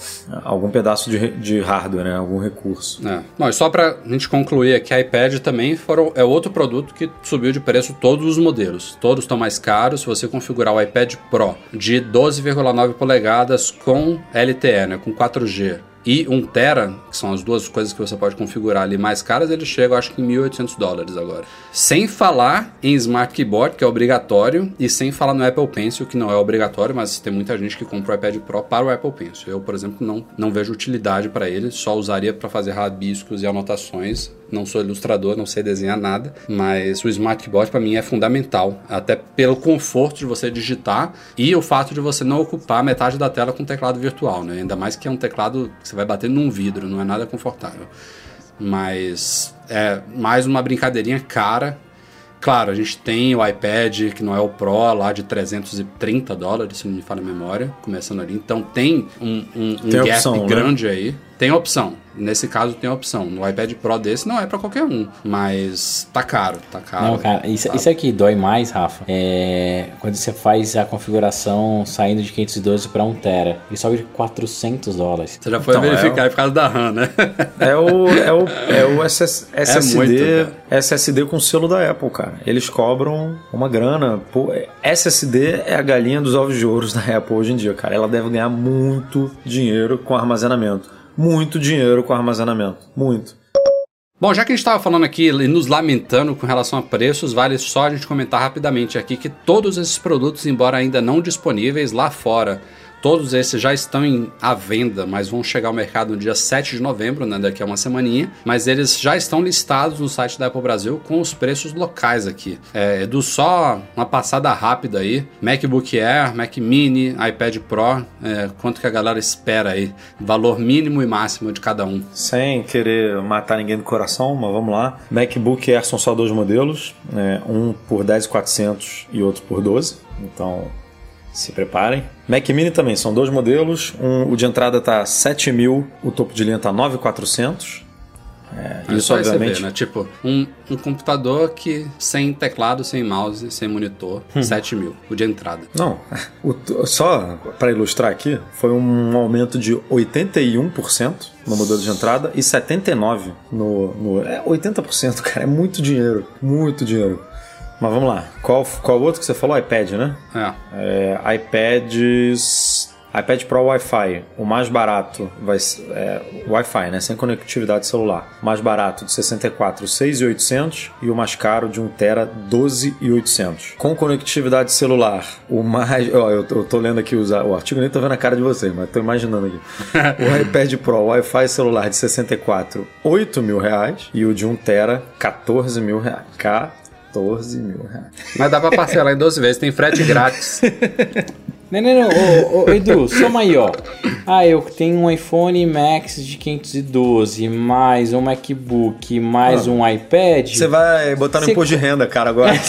algum pedaço de, de hardware, né? Algum recurso. É. Bom, e só pra gente concluir aqui, a iPad também foram, é outro produto que subiu de preço todos os modelos. Todos estão mais caros. Se você configurar o iPad Pro de 12,9 polegadas com LTE, né, com 4G, e 1 tera, que são as duas coisas que você pode configurar ali mais caras, ele chega, acho que em 1.800 dólares agora. Sem falar em Smart Keyboard, que é obrigatório, e sem falar no Apple Pencil, que não é obrigatório, mas tem muita gente que compra o iPad Pro para o Apple Pencil. Eu, por exemplo, não, não vejo utilidade para ele, só usaria para fazer rabiscos e anotações. Não sou ilustrador, não sei desenhar nada, mas o Smart Keyboard para mim é fundamental, até pelo conforto de você digitar e o fato de você não ocupar metade da tela com teclado virtual, né? Ainda mais que é um teclado que você vai bater num vidro, não é nada confortável. Mas é mais uma brincadeirinha cara. Claro, a gente tem o iPad, que não é o Pro, lá de 330 dólares, se não me falha a memória, começando ali. Então tem um, um, um gap opção, né? grande aí. Tem opção. Nesse caso tem opção. No iPad Pro desse não é pra qualquer um, mas tá caro, tá caro. Não, cara, isso, Tá- isso aqui dói mais, Rafa. É quando você faz a configuração saindo de 512 para 1 tera. Ele sobe de 400 dólares. Você já foi Então, verificar é por causa da RAM, né? É o, é o, é o SS, SSD, muito, SSD com selo da Apple, cara. Eles cobram uma grana. Pô, SSD é a galinha dos ovos de ouro da Apple hoje em dia, cara. Ela deve ganhar muito dinheiro com armazenamento. Muito dinheiro com armazenamento. Muito. Bom, já que a gente estava falando aqui e nos lamentando com relação a preços, vale só a gente comentar rapidamente aqui que todos esses produtos, embora ainda não disponíveis lá fora, todos esses já estão em, à venda, mas vão chegar ao mercado no dia 7 de novembro, né, daqui a uma semaninha, mas eles já estão listados no site da Apple Brasil com os preços locais aqui. É, Edu, só uma passada rápida aí, MacBook Air, Mac Mini, iPad Pro, é, quanto que a galera espera aí? Valor mínimo e máximo de cada um. Sem querer matar ninguém do coração, mas vamos lá. MacBook Air são só dois modelos, né? um por 10.400 e outro por 12. Então, se preparem. Mac Mini também são dois modelos. Um, o de entrada tá 7.000, o topo de linha tá 9.400. É, Aí isso, obviamente. vê, né? Tipo, um, um computador que sem teclado, sem mouse, sem monitor, Hum. 7 mil, o de entrada. Não, o- só para ilustrar aqui, foi um aumento de 81% no modelo de entrada e 79% no, no. É 80%, cara, é muito dinheiro. Muito dinheiro. Mas vamos lá. Qual, qual outro que você falou? iPad, né? É. É, iPads. iPad Pro Wi-Fi, o mais barato vai ser é, Wi-Fi, né, sem conectividade celular. O mais barato de 64, 6.800 e o mais caro de 1 tera, 12.800. Com conectividade celular, o mais, ó, eu, tô- eu tô lendo aqui os, o artigo, nem tô vendo a cara de vocês, mas tô imaginando aqui. o iPad Pro Wi-Fi celular de 64, 8 mil reais e o de 1 tera, 14 mil reais. 14 mil reais. Mas dá pra parcelar em 12 vezes, tem frete grátis. Não, não, não. Ô, ô, Edu, soma aí, ó. Ah, eu tenho um iPhone Max de 512, mais um MacBook, mais um iPad. Você vai botar no Você- imposto de renda, cara, agora.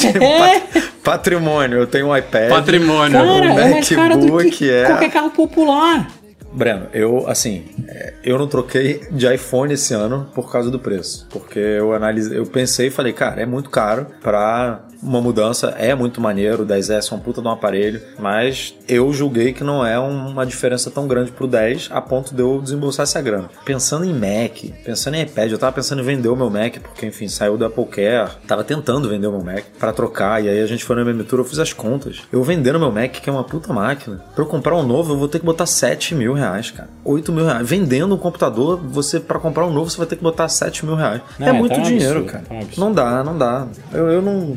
Pat- Patrimônio, eu tenho um iPad. Patrimônio. Cara, é mais caro do MacBook que é- qualquer carro popular. Breno, eu, assim, é, eu não troquei de iPhone esse ano por causa do preço. Porque eu analisei, eu pensei e falei, cara, é muito caro pra uma mudança, é muito maneiro, o 10S é um puta de um aparelho, mas eu julguei que não é uma diferença tão grande pro 10 a ponto de eu desembolsar essa grana. Pensando em Mac, pensando em iPad, eu tava pensando em vender o meu Mac, porque enfim, saiu do Apple Care, tava tentando vender o meu Mac pra trocar, e aí a gente foi na minha eu fiz as contas. Eu vendendo meu Mac, que é uma puta máquina, pra eu comprar um novo, eu vou ter que botar 7 mil reais, cara. 8 mil reais. Vendendo um computador, você, pra comprar um novo, você vai ter que botar 7 mil reais. Não, é tá muito um dinheiro, absurdo, cara. absurdo. Não dá, não dá. Eu, eu não.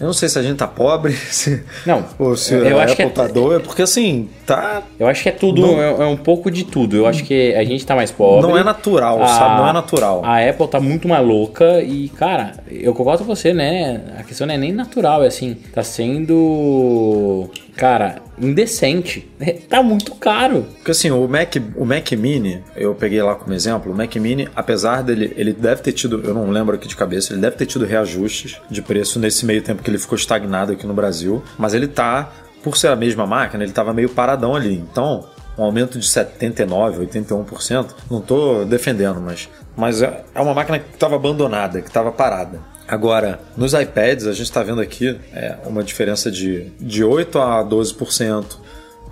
Eu não sei se a gente tá pobre, se, Não, ou se eu a acho que é- tá porque assim, tá. Eu acho que é tudo, Não- é, é um pouco de tudo. Eu acho que a gente tá mais pobre. Não é natural, A- sabe? Não é natural. A Apple tá muito mais louca e, cara, eu concordo com você, né? A questão não é nem natural, é assim, tá sendo, cara, indecente. Tá muito caro. Porque assim, o Mac, o Mac Mini, eu peguei lá como exemplo, o Mac Mini, apesar dele, ele deve ter tido, eu não lembro aqui de cabeça, ele deve ter tido reajustes de preço nesse meio tempo que ele ficou estagnado aqui no Brasil, mas ele tá, por ser a mesma máquina, ele tava meio paradão ali. Então, um aumento de 79, 81%, não tô defendendo, mas, mas é é uma máquina que estava abandonada, que estava parada. Agora, nos iPads, a gente está vendo aqui é, uma diferença de, de 8 a 12%.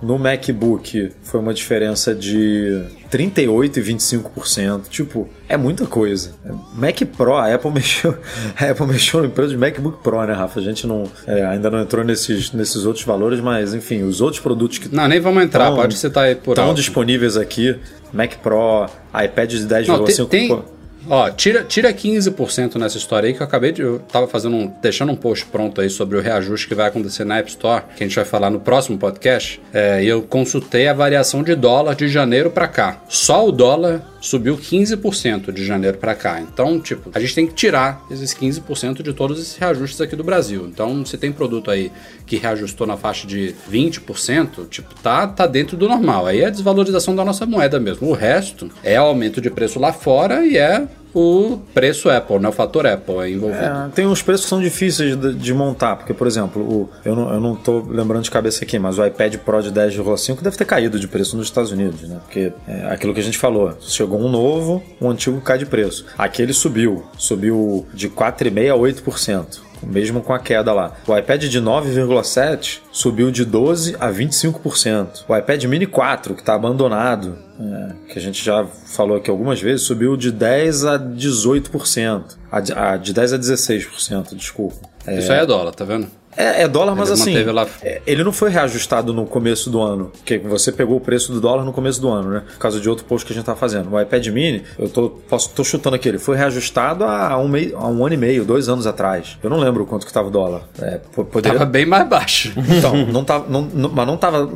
No MacBook foi uma diferença de 38 e 25%. Tipo, é muita coisa. Mac Pro, a Apple mexeu, a Apple mexeu no preço de MacBook Pro, né, Rafa? A gente não, é, ainda não entrou nesses, nesses outros valores, mas enfim, os outros produtos que Não, nem vamos entrar, Então, pode citar aí por estão disponíveis aqui, Mac Pro, iPad de Não, tem, 10,5 tem- Ó, tira, tira 15% nessa história aí que eu acabei de. Eu tava fazendo um. deixando um post pronto aí sobre o reajuste que vai acontecer na App Store, que a gente vai falar no próximo podcast. É, e eu consultei a variação de dólar de janeiro pra cá. Só o dólar subiu 15% de janeiro pra cá. Então, tipo, a gente tem que tirar esses 15% de todos esses reajustes aqui do Brasil. Então, se tem produto aí que reajustou na faixa de 20%, tipo, tá, tá dentro do normal. Aí é a desvalorização da nossa moeda mesmo. O resto é aumento de preço lá fora e é o preço Apple, né? O fator Apple é envolvido. É, tem uns preços que são difíceis de, de montar, porque, por exemplo, o, eu, não, eu não tô lembrando de cabeça aqui, mas o iPad Pro de 10,5 deve ter caído de preço nos Estados Unidos, né? Porque é aquilo que a gente falou, chegou um novo, um antigo cai de preço. Aqui ele subiu, subiu de 4,5% a 8%. Mesmo com a queda lá. O iPad de 9,7 subiu de 12 a 25%. O iPad Mini 4, que está abandonado, é, que a gente já falou aqui algumas vezes, subiu de 10 a 18%. A a de 10 a 16%, desculpa. É, Isso aí é dólar, tá vendo? É, é dólar, mas Ele assim, manteve lá- é, ele não foi reajustado no começo do ano, porque você pegou o preço do dólar no começo do ano, né? Por causa de outro post que a gente tá fazendo. O iPad Mini, eu tô, posso, tô chutando aqui, ele foi reajustado há um, mei, há um ano e meio, dois anos atrás. Eu não lembro quanto que tava o dólar. É, po- poderia... Tava bem mais baixo. Então, não tava, não, não- mas não tava,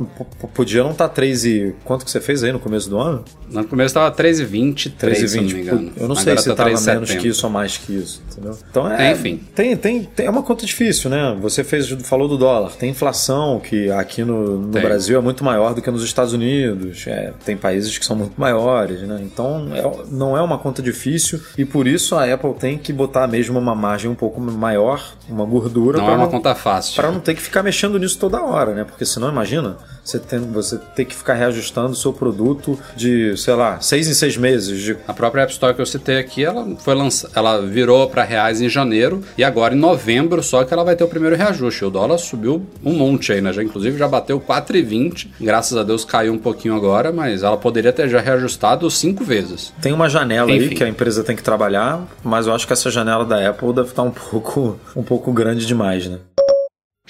podia não estar tá 3 e... Quanto que você fez aí no começo do ano? No começo tava 13,20, 3 e se eu não 20. me engano. Eu não sei Agora se tá tava 3,70. menos que isso ou mais que isso, entendeu? Então é. Enfim. Tem, tem, tem, é uma conta difícil, né? Você fez, falou do dólar. Tem inflação, que aqui no, no. Brasil é muito maior do que nos Estados Unidos. É, tem países que são muito maiores, né? Então é- não é uma conta difícil e por isso a Apple tem que botar mesmo uma margem um pouco maior, uma gordura. Não é uma conta fácil. Para não ter que ficar mexendo nisso toda hora, né? Porque senão, imagina, você tem, você ter que ficar reajustando o seu produto de, sei lá, seis em seis meses. De... A própria App Store que eu citei aqui, ela foi lançada, ela virou para reais em janeiro e agora em novembro só que ela vai ter o primeiro reajuste. O dólar subiu um monte aí, né? Já inclusive já bateu 4,20. Graças a Deus caiu um pouquinho agora, mas ela poderia ter já reajustado cinco vezes. Tem uma janela aí Enfim. que a empresa tem que trabalhar, mas eu acho que essa janela da Apple deve estar um pouco, um pouco grande demais, né?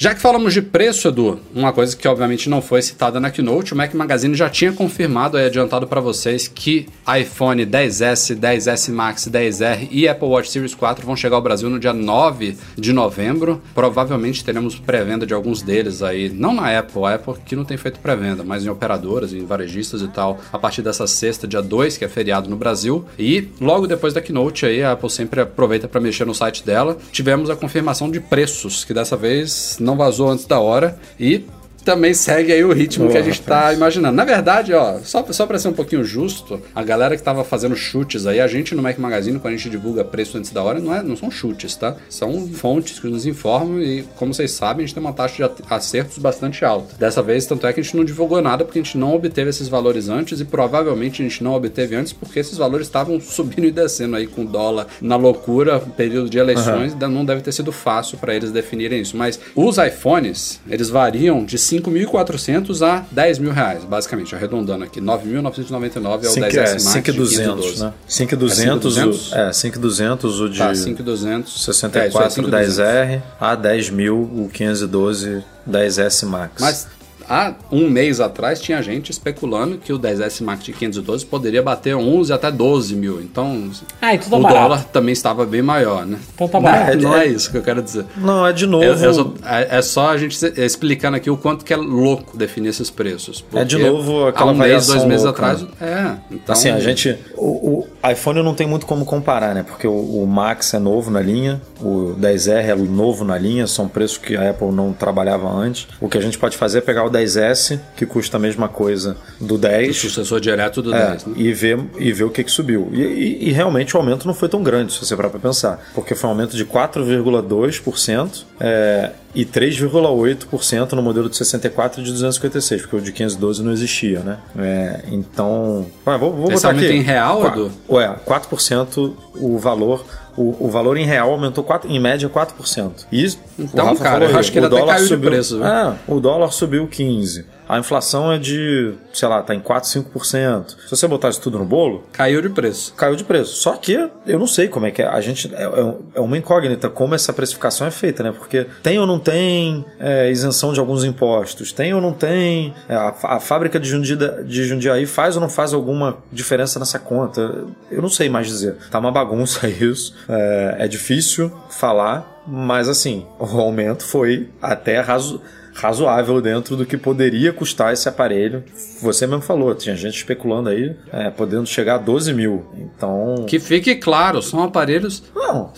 Já que falamos de preço, Edu, uma coisa que obviamente não foi citada na Keynote, o Mac Magazine já tinha confirmado e adiantado para vocês que iPhone 10S, 10S Max, 10R e Apple Watch Series 4 vão chegar ao Brasil no dia 9 de novembro. Provavelmente teremos pré-venda de alguns deles aí, não na Apple, a Apple que não tem feito pré-venda, mas em operadoras, em varejistas e tal, a partir dessa sexta, dia 2, que é feriado no Brasil. E logo depois da Keynote aí, a Apple sempre aproveita para mexer no site dela. Tivemos a confirmação de preços, que dessa vez não vazou antes da hora e também segue aí o ritmo que a gente tá imaginando. Na verdade, ó, só, só para ser um pouquinho justo, a galera que tava fazendo chutes aí, a gente no Mac Magazine, quando a gente divulga preço antes da hora, não, é, não são chutes, tá? São fontes que nos informam e, como vocês sabem, a gente tem uma taxa de acertos bastante alta. Dessa vez, tanto é que a gente não divulgou nada porque a gente não obteve esses valores antes e provavelmente a gente não obteve antes porque esses valores estavam subindo e descendo aí com o dólar na loucura, período de eleições, da- não deve ter sido fácil para eles definirem isso. Mas os iPhones, eles variam de 5.400 a 10 mil reais, basicamente, arredondando aqui. 9.999 é o 10S Max. 5,200, É né? 5,200, 5.200? o, é, 5,200 o de Tá, 5.200. 64 é, é 5.200. 10R a 10.000 o 512 10S Max. Mas há um mês atrás tinha gente especulando que o 10S Max de 512 poderia bater 11 até 12 mil. Então Ah, então tá o barato. dólar também estava bem maior, né? Então tá Não, barato. não é isso que eu quero dizer. Não, é de novo. Eu- eu só- é, é só a gente se- explicando aqui o quanto que é louco definir esses preços. É de novo há aquela um mês, dois meses louca, atrás. né? É, então. Assim, a gente. O, o iPhone não tem muito como comparar, né? Porque o, o Max é novo na linha, o 10R é novo na linha, são preços que a Apple não trabalhava antes. O que a gente pode fazer é pegar o 10S, que custa a mesma coisa do O 10. sucessor direto do É, 10. Né? e, ver, e ver o que, que subiu. E, e- e realmente o aumento não foi tão grande, se você parar para pensar. Porque foi um aumento de 4,2% é, e 3,8% no modelo de 64 e de 256, porque o de 512 não existia, né? É, então. Ué, vou, vou botar aumento aqui. em real, Edu? Ué, 4% o valor. O, o valor em real aumentou quatro, em média 4%. E Então, cara, falou eu acho que ele o até dólar caiu de subiu, preço, viu? É, o dólar subiu 15%. A inflação é de, sei lá, tá em 4, 5%. Se você botar isso tudo no bolo, Caiu de preço. caiu de preço. Só que eu não sei como é que é. A gente é, é- é uma incógnita como essa precificação é feita, né? Porque tem ou não tem é, isenção de alguns impostos? Tem ou não tem? É, a, a fábrica de, Jundida, de Jundiaí faz ou não faz alguma diferença nessa conta? Eu não sei mais dizer. Tá uma bagunça isso. É, é difícil falar, mas assim, o aumento foi até razo razoável dentro do que poderia custar esse aparelho. Você mesmo falou, tinha gente especulando aí, é, podendo chegar a 12 mil. Então. Que fique claro, são aparelhos Não,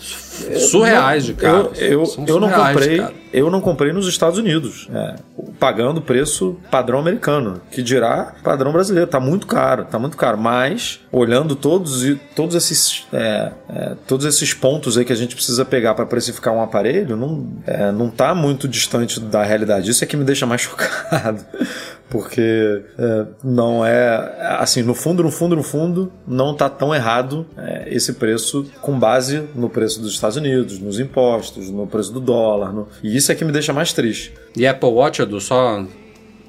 surreais de caros. Eu, eu, eu não comprei. Eu não comprei nos Estados Unidos, é, pagando o preço padrão americano, que dirá padrão brasileiro. Tá muito caro, tá muito caro. Mas olhando todos e todos esses é, é, todos esses pontos aí que a gente precisa pegar para precificar um aparelho, não é, não tá muito distante da realidade. Isso é que me deixa mais chocado, porque é, não é assim no fundo, no fundo, no fundo, não tá tão errado é, esse preço com base no preço dos Estados Unidos, nos impostos, no preço do dólar. no- E isso é que me deixa mais triste. E Apple Watch, Edu, só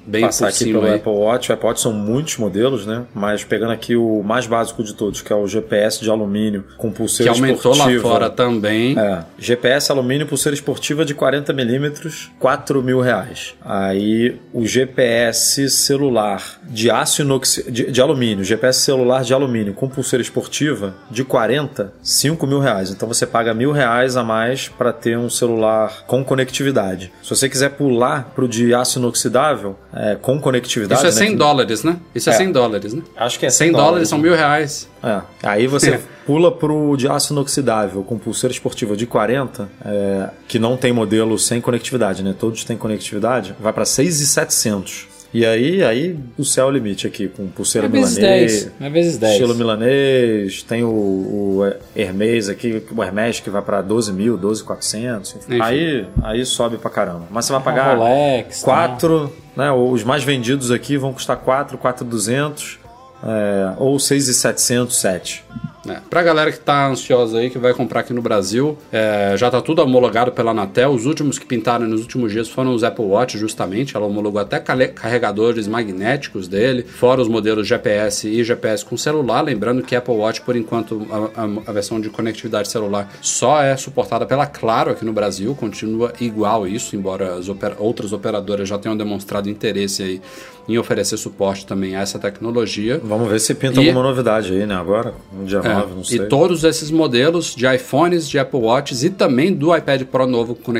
bem Passar aqui pelo aí. Apple Watch. O Apple Watch são muitos modelos, né? Mas pegando aqui o mais básico de todos, que é o GPS de alumínio com Que pulseira aumentou lá esportiva. fora também. É, GPS alumínio pulseira esportiva de 40mm, 4 mil reais. Aí o GPS celular de aço inoxi... de, de alumínio, GPS celular de alumínio com pulseira esportiva de 40, 5 mil reais. Então você paga mil reais a mais para ter um celular com conectividade. Se você quiser pular pro de aço inoxidável, é, com conectividade. Isso é né, 100 que- dólares, né? Isso é, É. 100 dólares, né? Acho que é 100 dólares são mil reais. é. Aí você pula pro de aço inoxidável com pulseira esportiva de 40, é, que não tem modelo sem conectividade, né? Todos têm conectividade, vai para 6,700. E aí, aí o céu é o limite aqui, com pulseira É vezes milanês. 10. É vezes 10. Estilo milanês, tem o, o Hermes aqui, o Hermes que vai para 12 mil, 12,400. enfim. Enfim. Aí, aí sobe pra caramba. Mas você vai pagar Rolex, 4, né? Os mais vendidos aqui vão custar 4, 4,200 é, ou 6,700, 7. É. Pra galera que tá ansiosa aí, que vai comprar aqui no Brasil, é, já tá tudo homologado pela Anatel. Os últimos que pintaram nos últimos dias foram os Apple Watch, justamente. Ela homologou até carregadores magnéticos dele, fora os modelos GPS e GPS com celular. Lembrando que Apple Watch, por enquanto, a, a- a versão de conectividade celular só é suportada pela Claro aqui no Brasil. Continua igual isso, embora as opera- outras operadoras já tenham demonstrado interesse aí em oferecer suporte também a essa tecnologia. Vamos ver se pinta E- alguma novidade aí, né? Agora, no dia É, 9, não sei. E todos esses modelos de iPhones, de Apple Watches e também do iPad Pro novo com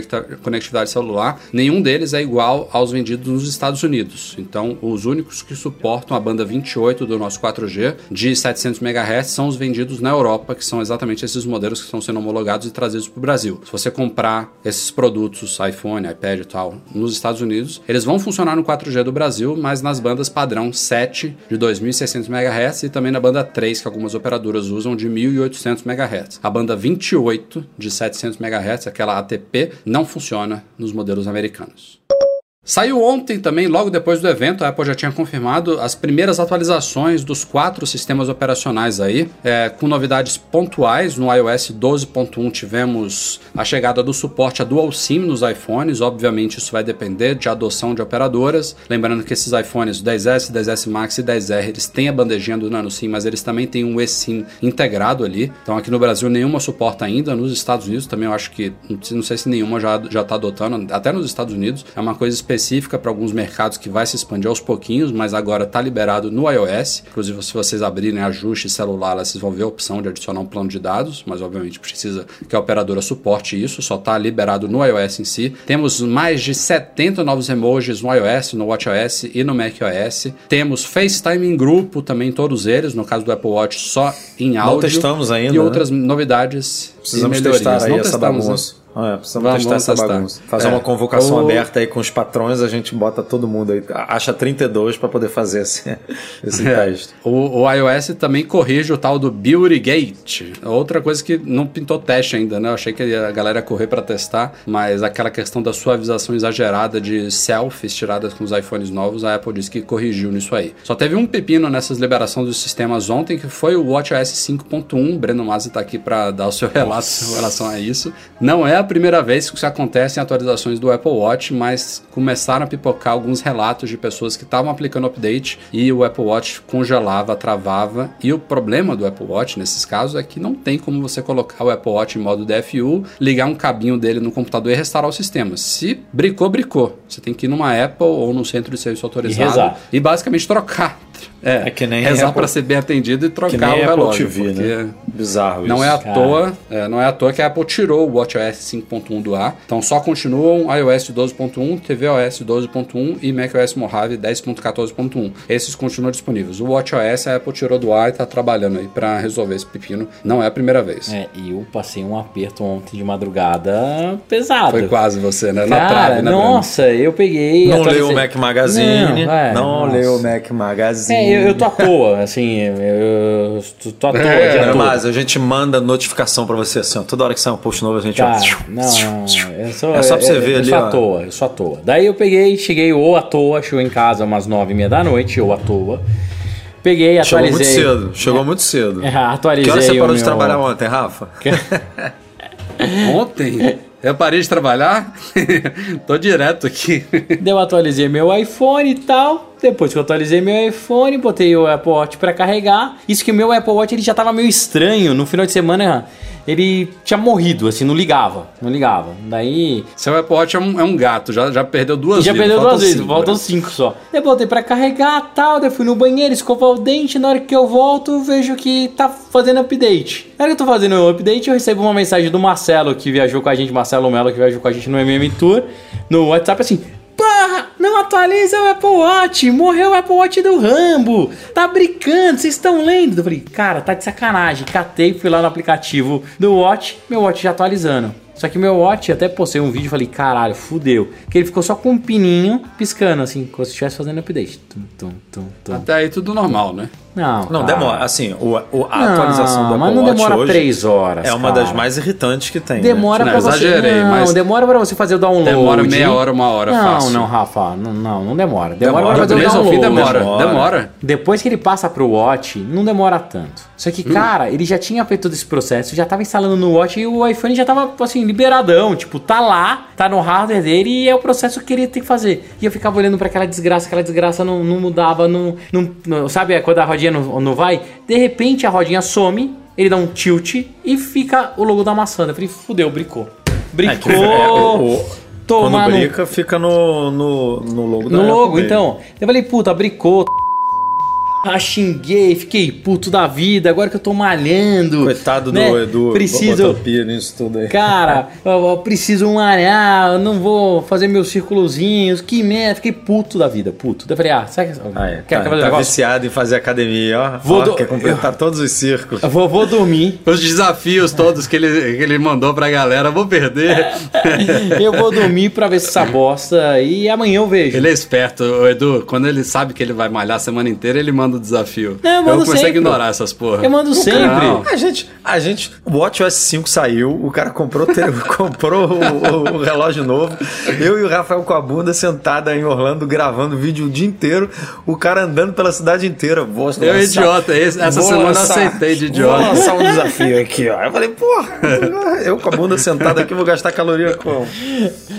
conectividade celular, nenhum deles é igual aos vendidos nos Estados Unidos. Então, os únicos que suportam a banda 28 do nosso 4G de 700 MHz são os vendidos na Europa, que são exatamente esses modelos que estão sendo homologados e trazidos para o Brasil. Se você comprar esses produtos, iPhone, iPad e tal, nos Estados Unidos, eles vão funcionar no 4G do Brasil, mas nas bandas padrão 7 de 2.600 MHz e também na banda 3 que algumas operadoras usam de 1.800 MHz. A banda 28 de 700 MHz, aquela ATP, não funciona nos modelos americanos. Saiu ontem também, logo depois do evento, a Apple já tinha confirmado as primeiras atualizações dos quatro sistemas operacionais aí, é, com novidades pontuais. No iOS 12.1 tivemos a chegada do suporte a Dual SIM nos iPhones, obviamente isso vai depender de adoção de operadoras. Lembrando que esses iPhones 10S, 10S Max e 10R, eles têm a bandejinha do Nano SIM, mas eles também têm um eSIM integrado ali. Então aqui no Brasil nenhuma suporta ainda, nos Estados Unidos também eu acho que, não sei se nenhuma já, já tá adotando, até nos Estados Unidos, é uma coisa específica específica para alguns mercados que vai se expandir aos pouquinhos, mas agora está liberado no iOS. Inclusive, se vocês abrirem ajuste celular, vocês vão ver a opção de adicionar um plano de dados, mas obviamente precisa que a operadora suporte isso, só está liberado no iOS em si. Temos mais de 70 novos emojis no iOS, no WatchOS e no macOS. Temos FaceTime em grupo também, todos eles, no caso do Apple Watch só em áudio. testamos ainda, E né? outras novidades Precisamos e melhorias. testar aí Não essa testamos, né? bagunça. Ah, é, precisamos Vamos- testar vamos essa testar. bagunça. Fazer É. uma convocação O- aberta aí com os patrões, a gente bota todo mundo aí. Acha 32 para poder fazer esse, esse É. teste. O, o iOS também corrige o tal do Beauty Gate. Outra coisa que não pintou teste ainda, né? Eu achei que a galera ia correr para testar, mas aquela questão da suavização exagerada de selfies tiradas com os iPhones novos, a Apple disse que corrigiu nisso aí. Só teve um pepino nessas liberações dos sistemas ontem, que foi o WatchOS 5.1. Breno Masi tá aqui para dar o seu relato em relação a isso. Não é a primeira vez que isso acontece em atualizações do Apple Watch, mas começaram a pipocar alguns relatos de pessoas que estavam aplicando update e o Apple Watch congelava, travava. E o problema do Apple Watch nesses casos é que não tem como você colocar o Apple Watch em modo DFU, ligar um cabinho dele no computador e restaurar o sistema. Se bricou, bricou. Você tem que ir numa Apple ou num centro de serviço autorizado rezar. e basicamente trocar. É, É que nem rezar Apple- para ser bem atendido e Que trocar nem o Apple relógio. TV, porque né? Bizarro isso. não é à Cara. toa, é, não é à toa que a Apple tirou o WatchOS 5.1 do ar. Então só continuam iOS 12.1, tvOS 12.1 e macOS Mojave 10.14.1. Esses continuam disponíveis. O WatchOS a Apple tirou do ar e está trabalhando aí para resolver esse pepino. Não é a primeira vez. É, e eu passei um aperto ontem de madrugada pesado. Foi quase você, né? Na Cara, trave, né, nossa, eu peguei. Não leu o Mac Magazine. Não, é, não nossa. leu o Mac Magazine. É, eu, eu tô à toa, assim, eu, tô- à toa, É, É, todo. mas a gente manda notificação pra você assim, ó, toda hora que sai um post novo a gente Cara, ó, não, eu sou, É só pra você eu, ver eu ali, sou ó. à toa, eu sou à toa. Daí eu peguei, cheguei ou à toa, chegou em casa umas nove e meia da noite, ou à toa. Peguei, Chegou muito atualizei. cedo, chegou muito cedo. É, atualizei Que hora você parou de meu- trabalhar ontem, Rafa? Ontem eu parei de trabalhar, tô direto aqui. Daí eu atualizei meu iPhone e tal. Depois que eu atualizei meu iPhone, botei o Apple Watch pra carregar. Isso que o meu Apple Watch ele já tava meio estranho. No final de semana ele tinha morrido, assim, não ligava. Não ligava. Daí Seu Apple Watch é um, é um gato, já, já perdeu duas já vidas. perdeu faltam duas vezes, cinco, faltam né? cinco só. Daí botei pra carregar tal, daí fui no banheiro, escovar o dente. Na hora que eu volto, vejo que tá fazendo update. Na hora que eu tô fazendo o update, eu recebo uma mensagem do Marcelo, que viajou com a gente, Marcelo Mello, que viajou com a gente no MM Tour, no WhatsApp assim. Não atualiza o Apple Watch, morreu o Apple Watch do Rambo, tá brincando, vocês estão lendo? Eu falei, cara, tá de sacanagem. Catei, fui lá no aplicativo do Watch, meu Watch já atualizando. Só que meu Watch, até postei um vídeo e falei, caralho, fudeu. Que ele ficou só com um pininho piscando, assim, como se estivesse fazendo update. Tum, tum, tum. Até aí tudo normal, né? Não, Não, cara. demora. Assim, o, o- a Não, atualização do Apple mas não Watch demora hoje três horas, É uma cara. das mais irritantes que tem. né? Demora Não, pra você. exagerei, não, mas- demora pra você fazer o download. Demora meia hora, uma hora, Não, fácil. não, Rafa, não, não, não demora. Demora, Demora, pra fazer o download. fim demora, demora. demora. Depois que ele passa pro Watch, não demora tanto. Só Hum. que, cara, ele já tinha feito todo esse processo, já tava instalando no Watch e o iPhone já tava, assim, liberadão. Tipo, tá lá, tá no hardware dele e é o processo que ele tem que fazer. E eu ficava olhando pra aquela desgraça, aquela desgraça não, não mudava, não, não, não- Sabe quando a rodinha não, não vai? De repente a rodinha some, ele dá um tilt e fica o logo da maçã. Eu falei, fudeu, bricou. É Bricou. é, o- Toma quando no- brinca, fica no, no, no logo da no logo, então. Eu falei, puta, bricou. Ah, xinguei, fiquei puto da vida, agora que eu tô malhando. Coitado do né? Edu. Preciso. nisso tudo aí. Cara, eu, eu preciso malhar, eu não vou fazer meus círculozinhos, que merda, fiquei puto da vida, puto. Eu falei, ah, sabe que. Ah, é. quer tá, fazer um tá negócio? viciado em fazer academia, ó. Vou Ó, do- Quer completar todos os círculos. Eu vou, vou dormir. Os desafios todos que ele, que ele mandou pra galera, vou perder. eu vou dormir pra ver se essa bosta e amanhã eu vejo. Ele é esperto, o Edu. Quando ele sabe que ele vai malhar a semana inteira, ele manda o desafio. Não, eu mando comecei sempre. a ignorar essas porra. Eu mando sempre. Não. A gente, a gente, o WatchOS 5 saiu, o cara comprou, comprou o, o- o relógio novo. Eu e o Rafael com a bunda sentada em Orlando gravando vídeo o dia inteiro, o cara andando pela cidade inteira. Vou Eu, lançar- idiota, esse- essa vou semana eu lançar- aceitei de idiota. Vou lançar um desafio aqui, ó. Eu falei, porra, eu com a bunda sentada aqui vou gastar caloria com.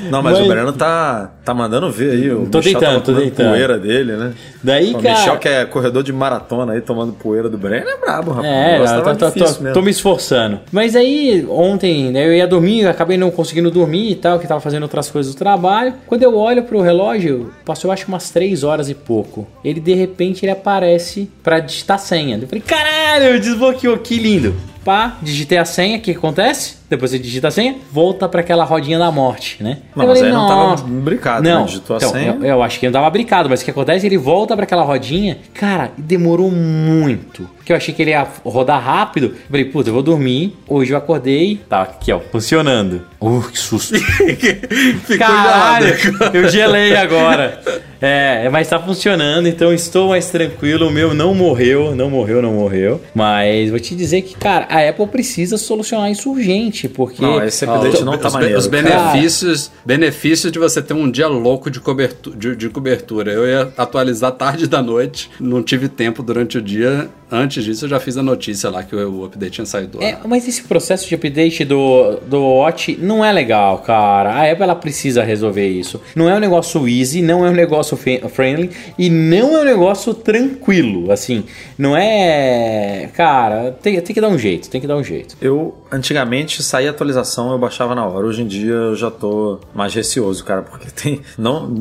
Não, mas, Mas- o Breno tá, tá mandando ver aí. O Tô Michel tentando, tava tô tentando. poeira dele, né? Daí, o cara. Michel, que é corredor de maratona aí tomando poeira do Breno é brabo, rapaz. É, eu tô, tô- tô- tô me esforçando. Mas aí, ontem, né, eu ia dormir, eu acabei não conseguindo dormir e tal, que tava fazendo outras coisas do trabalho. Quando eu olho pro relógio, passou acho que umas 3 horas e pouco. Ele, de repente, ele aparece pra digitar senha. Eu falei, caralho, desbloqueou, que lindo. Pá, digitei a senha, o que acontece? Depois você digita a senha, volta pra aquela rodinha da morte, né? Não, Eu mas falei, aí não tava "Nossa." brincado, né? Não, Digitou a então, senha. eu- eu acho que não tava brincado, mas o que acontece? Ele volta pra aquela rodinha, cara, e demorou muito. Que eu achei que ele ia rodar rápido. Eu falei, puta, eu vou dormir. Hoje eu acordei. Tá aqui, ó, funcionando. Uh, que susto. Caralho, eu gelei agora. É, mas tá funcionando, então estou mais tranquilo. O meu não morreu, não morreu, não morreu. Mas vou te dizer que, cara, a Apple precisa solucionar isso urgente, porque. Não, esse update não tá os, maneiro. os cara. benefícios, benefícios de você ter um dia louco de, cobertu de, de cobertura. Eu ia atualizar tarde da noite, não tive tempo durante o dia. Antes disso, eu já fiz a notícia lá que o, o update tinha saído. É, mas esse processo de update do, do Watch não é legal, cara. A Apple ela precisa resolver isso. Não é um negócio easy, não é um negócio friendly e não é um negócio tranquilo. Assim, não é. Cara, tem, tem que dar um jeito, tem que dar um jeito. Eu, antigamente, saía atualização, eu baixava na hora. Hoje em dia eu já tô mais receoso, cara, porque tem. não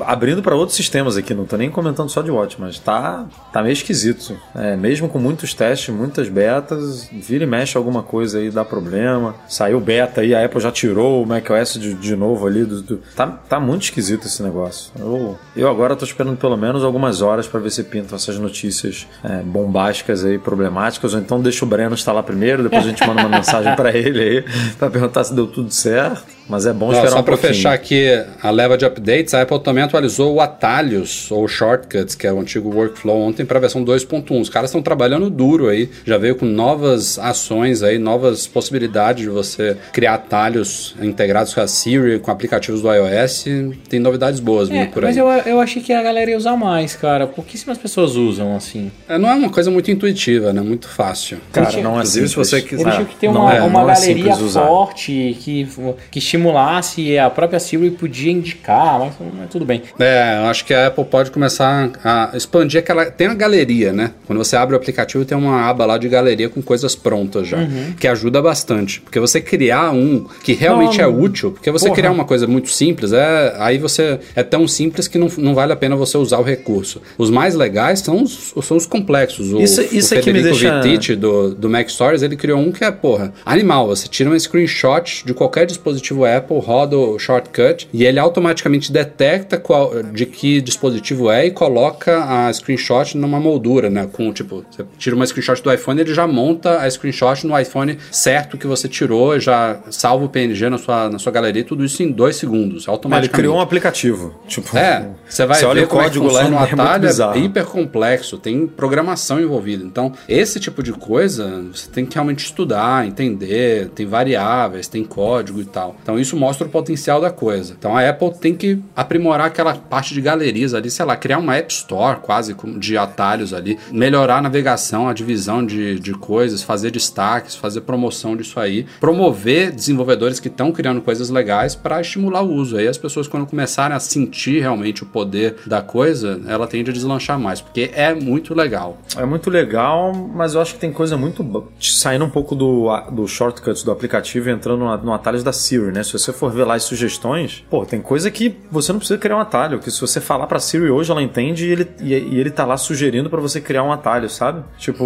Abrindo para outros sistemas aqui, não tô nem comentando só de Watch, mas tá, tá meio esquisito. É, mesmo com muitos testes, muitas betas, vira e mexe alguma coisa aí, dá problema. Saiu beta aí, a Apple já tirou o macOS de, de novo ali. Do, do- tá, tá muito esquisito esse negócio. Eu, eu agora tô esperando pelo menos algumas horas para ver se pintam essas notícias é, bombásticas aí, problemáticas, ou então deixa o Breno instalar primeiro, depois a gente manda uma mensagem para ele aí, para perguntar se deu tudo certo. Mas é bom Ó, esperar só um para pouquinho. fechar aqui a leva de updates, a Apple também atualizou o Atalhos, ou Shortcuts, que é o antigo Workflow, ontem para a versão 2.1. Os caras estão trabalhando duro aí, já veio com novas ações aí, novas possibilidades de você criar atalhos integrados com a Siri, com aplicativos do iOS. Tem novidades boas vindo É, por aí. mas eu, eu achei que a galera ia usar mais, cara. Pouquíssimas pessoas usam assim. É, Não é uma coisa muito intuitiva, né? Muito fácil. Cara, não é Inclusive, se simples. você quiser- Ele Ah, tinha que ter não uma, é- uma não é galeria forte que, que estimulasse e a própria Siri podia indicar, mas, mas tudo bem. É, eu acho que a Apple pode começar a expandir aquela. Tem a galeria, né? Quando você abre o aplicativo, tem uma aba lá de galeria com coisas prontas já. Uhum. Que ajuda bastante. Porque você criar um que realmente Não, é útil, porque você porra. criar uma coisa muito simples, é, aí você é tão simples que não, não vale a pena você usar o recurso. Os mais legais são os, são os complexos. O, Isso- isso o é Federico deixa- Vittiti, do, do Mac Stories, ele criou um que é, porra, animal. Você tira um screenshot de qualquer dispositivo Apple, roda o shortcut e ele automaticamente detecta qual, de que dispositivo é e coloca a screenshot numa moldura, né? Com tipo, você tira uma screenshot do iPhone, ele já monta a screenshot no iPhone certo que você tirou, já salva o PNG na sua, na sua galeria, tudo isso em dois segundos, Ah, Ele automaticamente. criou um aplicativo. Tipo, É, você vai olha ver o como código é que lá, o é atalho, é hiper complexo, tem programação envolvida. Então, esse tipo de coisa, você tem que realmente estudar, entender, tem variáveis, tem código e tal. Então, isso mostra o potencial da coisa. Então, a Apple tem que aprimorar aquela parte de galerias ali, sei lá, criar uma App Store quase de atalhos ali, melhorar a navegação, a divisão de, de coisas, fazer destaques, fazer promoção disso aí, promover desenvolvedores que estão criando coisas legais para estimular o uso. Aí as pessoas, quando começarem a sentir realmente o poder da coisa, ela tende a deslanchar mais, porque é muito legal. É muito legal, mas eu acho que tem coisa muito. saindo um pouco do, do shortcuts do aplicativo entrando no, no atalhos da Siri, né? Se você for ver lá as sugestões, pô, tem coisa que você não precisa criar um atalho, que se você falar pra Siri hoje, ela entende e ele, e, e ele tá lá sugerindo pra você criar um atalho, sabe? Tipo.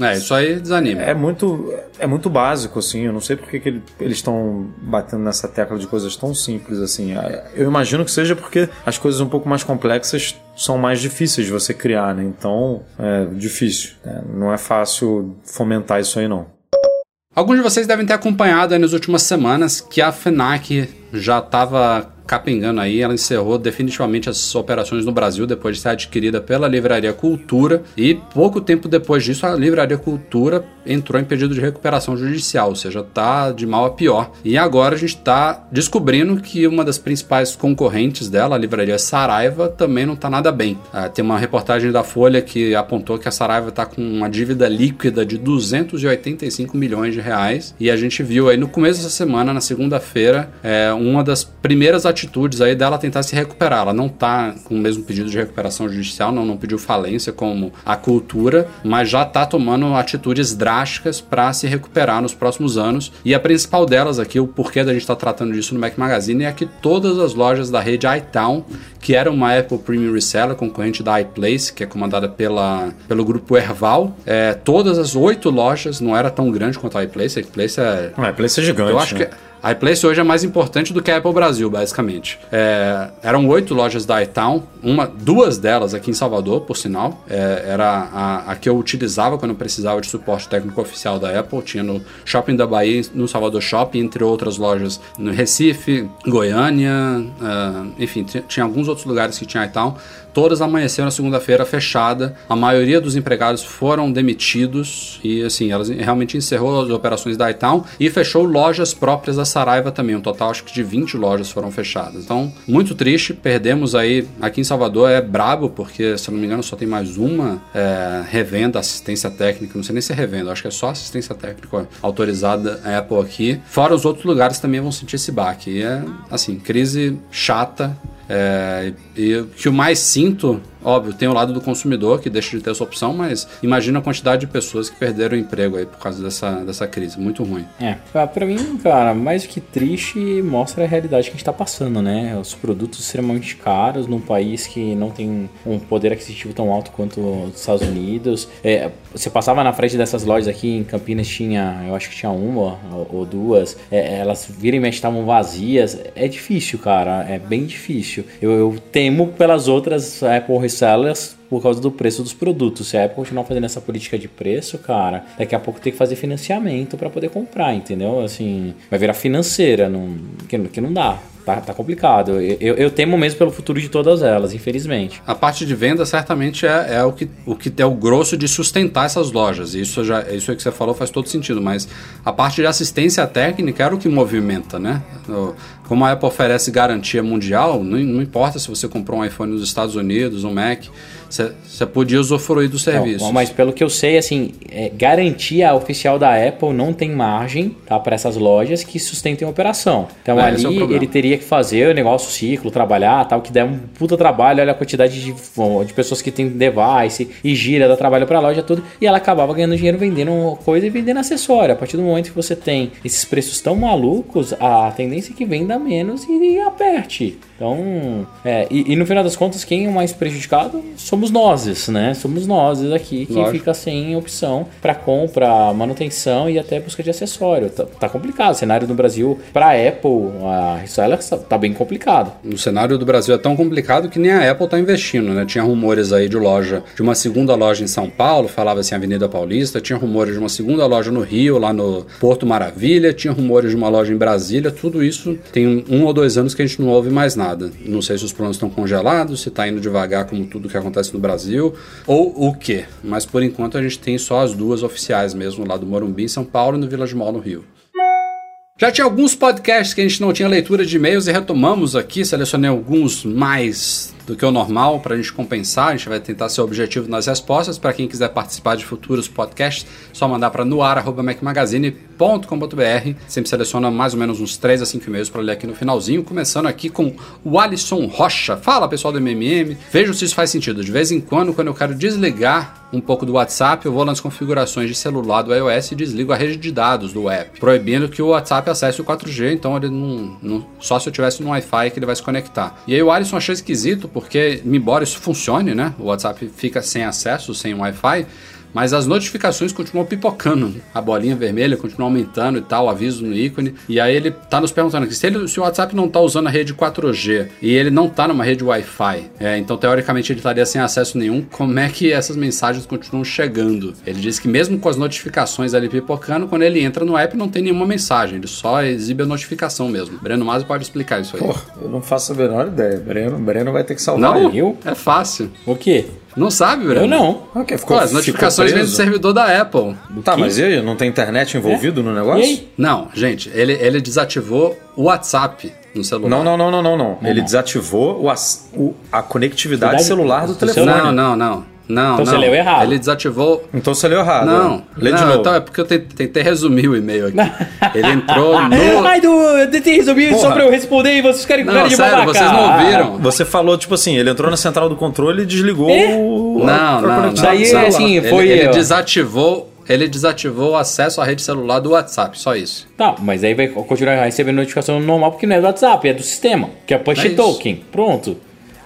É, isso aí desanima. É muito, é muito básico, assim. Eu não sei porque que ele- eles estão batendo nessa tecla de coisas tão simples, assim. Eu imagino que seja porque as coisas um pouco mais complexas são mais difíceis de você criar, né? Então, é difícil. né? Não é fácil fomentar isso aí, não. Alguns de vocês devem ter acompanhado nas últimas semanas que a FENAC já estava capengando aí, ela encerrou definitivamente as operações no Brasil depois de ser adquirida pela Livraria Cultura e pouco tempo depois disso a Livraria Cultura entrou em pedido de recuperação judicial, ou seja, tá de mal a pior. E agora a gente está descobrindo que uma das principais concorrentes dela, a Livraria Saraiva, também não está nada bem. Ah, tem uma reportagem da Folha que apontou que a Saraiva está com uma dívida líquida de 285 milhões de reais e a gente viu aí no começo dessa semana, na segunda-feira, é, uma das primeiras atitudes aí dela tentar se recuperar. Ela não tá com o mesmo pedido de recuperação judicial, não, não pediu falência como a cultura, mas já tá tomando atitudes drásticas para se recuperar nos próximos anos. E a principal delas aqui, o porquê da gente estar tá tratando disso no Mac Magazine, é que todas as lojas da rede iTown, que era uma Apple Premium Reseller, concorrente da iPlace, que é comandada pela, pelo grupo Erval, é, todas as oito lojas, não era tão grande quanto a iPlace, a iPlace é... A iPlace é gigante, Eu acho né? que a iPlace hoje é mais importante do que a Apple Brasil, basicamente. É, eram oito lojas da iTown, uma, duas delas aqui em Salvador, por sinal. É, era a, a, que eu utilizava quando eu precisava de suporte técnico oficial da Apple. Tinha no Shopping da Bahia, no Salvador Shopping, entre outras lojas no Recife, Goiânia, uh, enfim, tinha alguns outros lugares que tinha iTown. Todas amanheceram na segunda-feira fechada. A maioria dos empregados foram demitidos e assim, elas realmente encerrou as operações da iTown e fechou lojas próprias da Saraiva também. Um total acho que de 20 lojas foram fechadas. Então, muito triste. Perdemos aí aqui em Salvador é brabo porque se não me engano só tem mais uma é, revenda assistência técnica. Não sei nem se é revenda, acho que é só assistência técnica autorizada Apple aqui. Fora os outros lugares também vão sentir esse baque. E é assim, crise chata. É, e o que eu mais sinto Óbvio, tem o lado do consumidor que deixa de ter essa opção, mas imagina a quantidade de pessoas que perderam o emprego aí por causa dessa, dessa crise. Muito ruim. É, pra mim, cara, mais que triste, mostra a realidade que a gente tá passando, né? Os produtos extremamente caros num país que não tem um poder aquisitivo tão alto quanto os Estados Unidos. É, você passava na frente dessas lojas aqui em Campinas, tinha, eu acho que tinha uma ou duas, é, elas viram e mexe estavam vazias. É difícil, cara, é bem difícil. Eu, eu temo pelas outras Apple resellers por causa do preço dos produtos. Se a Apple continuar fazendo essa política de preço, cara, daqui a pouco tem que fazer financiamento para poder comprar, entendeu? Assim, vai virar financeira, não, que, que não dá. Tá, tá complicado. Eu, eu, temo mesmo pelo futuro de todas elas, infelizmente. A parte de venda certamente é, é o, que, o que é o grosso de sustentar essas lojas. Isso já isso que você falou faz todo sentido, mas a parte de assistência técnica era o que movimenta, né? Como a Apple oferece garantia mundial, não, não importa se você comprou um iPhone nos Estados Unidos, um Mac, você podia usufruir do serviço. Não, mas pelo que eu sei, assim, é, garantia oficial da Apple não tem margem tá, para essas lojas que sustentem a operação. Então é, ali é ele teria que fazer o negócio ciclo, trabalhar, tal, que der um puta trabalho, olha a quantidade de, de pessoas que tem device e gira, dá trabalho para a loja tudo, e ela acabava ganhando dinheiro vendendo coisa e vendendo acessório. A partir do momento que você tem esses preços tão malucos, a tendência é que venda menos e aperte. Então, é, e, e, no final das contas, quem é o mais prejudicado somos nós, né? Somos nós aqui que Lógico. fica sem opção para compra, manutenção e até busca de acessório. Tá, tá complicado. O cenário no Brasil, para Apple, a reseller tá bem complicado. O cenário do Brasil é tão complicado que nem a Apple tá investindo, né? Tinha rumores aí de loja, de uma segunda loja em São Paulo, falava assim Avenida Paulista, tinha rumores de uma segunda loja no Rio, lá no Porto Maravilha, tinha rumores de uma loja em Brasília, tudo isso tem um ou dois anos que a gente não ouve mais nada nada. Não sei se os planos estão congelados, se está indo devagar como tudo que acontece no Brasil, ou o que. Mas por enquanto a gente tem só as duas oficiais mesmo, lá do Morumbi em São Paulo e no Village Mall no Rio. Já tinha alguns podcasts que a gente não tinha leitura de e-mails e retomamos aqui, selecionei alguns mais do que o normal para a gente compensar. A gente vai tentar ser objetivo nas respostas. Para quem quiser participar de futuros podcasts, só mandar para noar.macmagazine.com.br. Sempre seleciona mais ou menos uns 3 a 5 e-mails para ler aqui no finalzinho. Começando aqui com o Alisson Rocha. Fala pessoal do MMM. Vejam se isso faz sentido. De vez em quando, quando eu quero desligar um pouco do WhatsApp, eu vou nas configurações de celular do iOS e desligo a rede de dados do app, proibindo que o WhatsApp acesse o 4G, então ele não, não só se eu tivesse no Wi-Fi que ele vai se conectar. E aí o Alisson achou esquisito porque, embora isso funcione, né? O WhatsApp fica sem acesso, sem Wi-Fi, mas as notificações continuam pipocando. A bolinha vermelha continua aumentando e tal, aviso no ícone. E aí ele tá nos perguntando que se, ele, se o WhatsApp não tá usando a rede 4G e ele não tá numa rede Wi-Fi, é, então teoricamente ele estaria sem acesso nenhum, como é que essas mensagens continuam chegando? Ele diz que mesmo com as notificações ali pipocando, quando ele entra no app não tem nenhuma mensagem, ele só exibe a notificação mesmo. Breno Masi pode explicar isso aí. Pô, eu não faço a menor ideia. Breno, Breno vai ter que salvar não, eu. É fácil. O quê? Não sabe, Bruno? Eu não. Okay, ficou, Pô, as notificações vêm do servidor da Apple. Tá, mas e aí? Não tem internet envolvido é? no negócio? Não, gente, ele, ele desativou o WhatsApp no celular. Não, não, não, não, não. não. Ele desativou o, o, a conectividade celular do telefone. Não, não, não. Não, Então não. você leu errado. Ele desativou. Então você leu errado. Não, Lê de não, novo. então é porque eu te- tentei resumir o e-mail aqui. Ele entrou no. Ai, do, eu tentei resumir Porra. só pra eu responder e vocês querem com cara Não, de sério, babaca. vocês não ouviram? Você falou, tipo assim, ele entrou na central do controle e desligou É? o. Não, não, não. Daí, assim, Ele, foi. ele ó. desativou. Ele desativou o acesso à rede celular do WhatsApp, só isso. Tá, mas aí vai continuar recebendo notificação normal porque não é do WhatsApp, é do sistema, que é push É token. Pronto.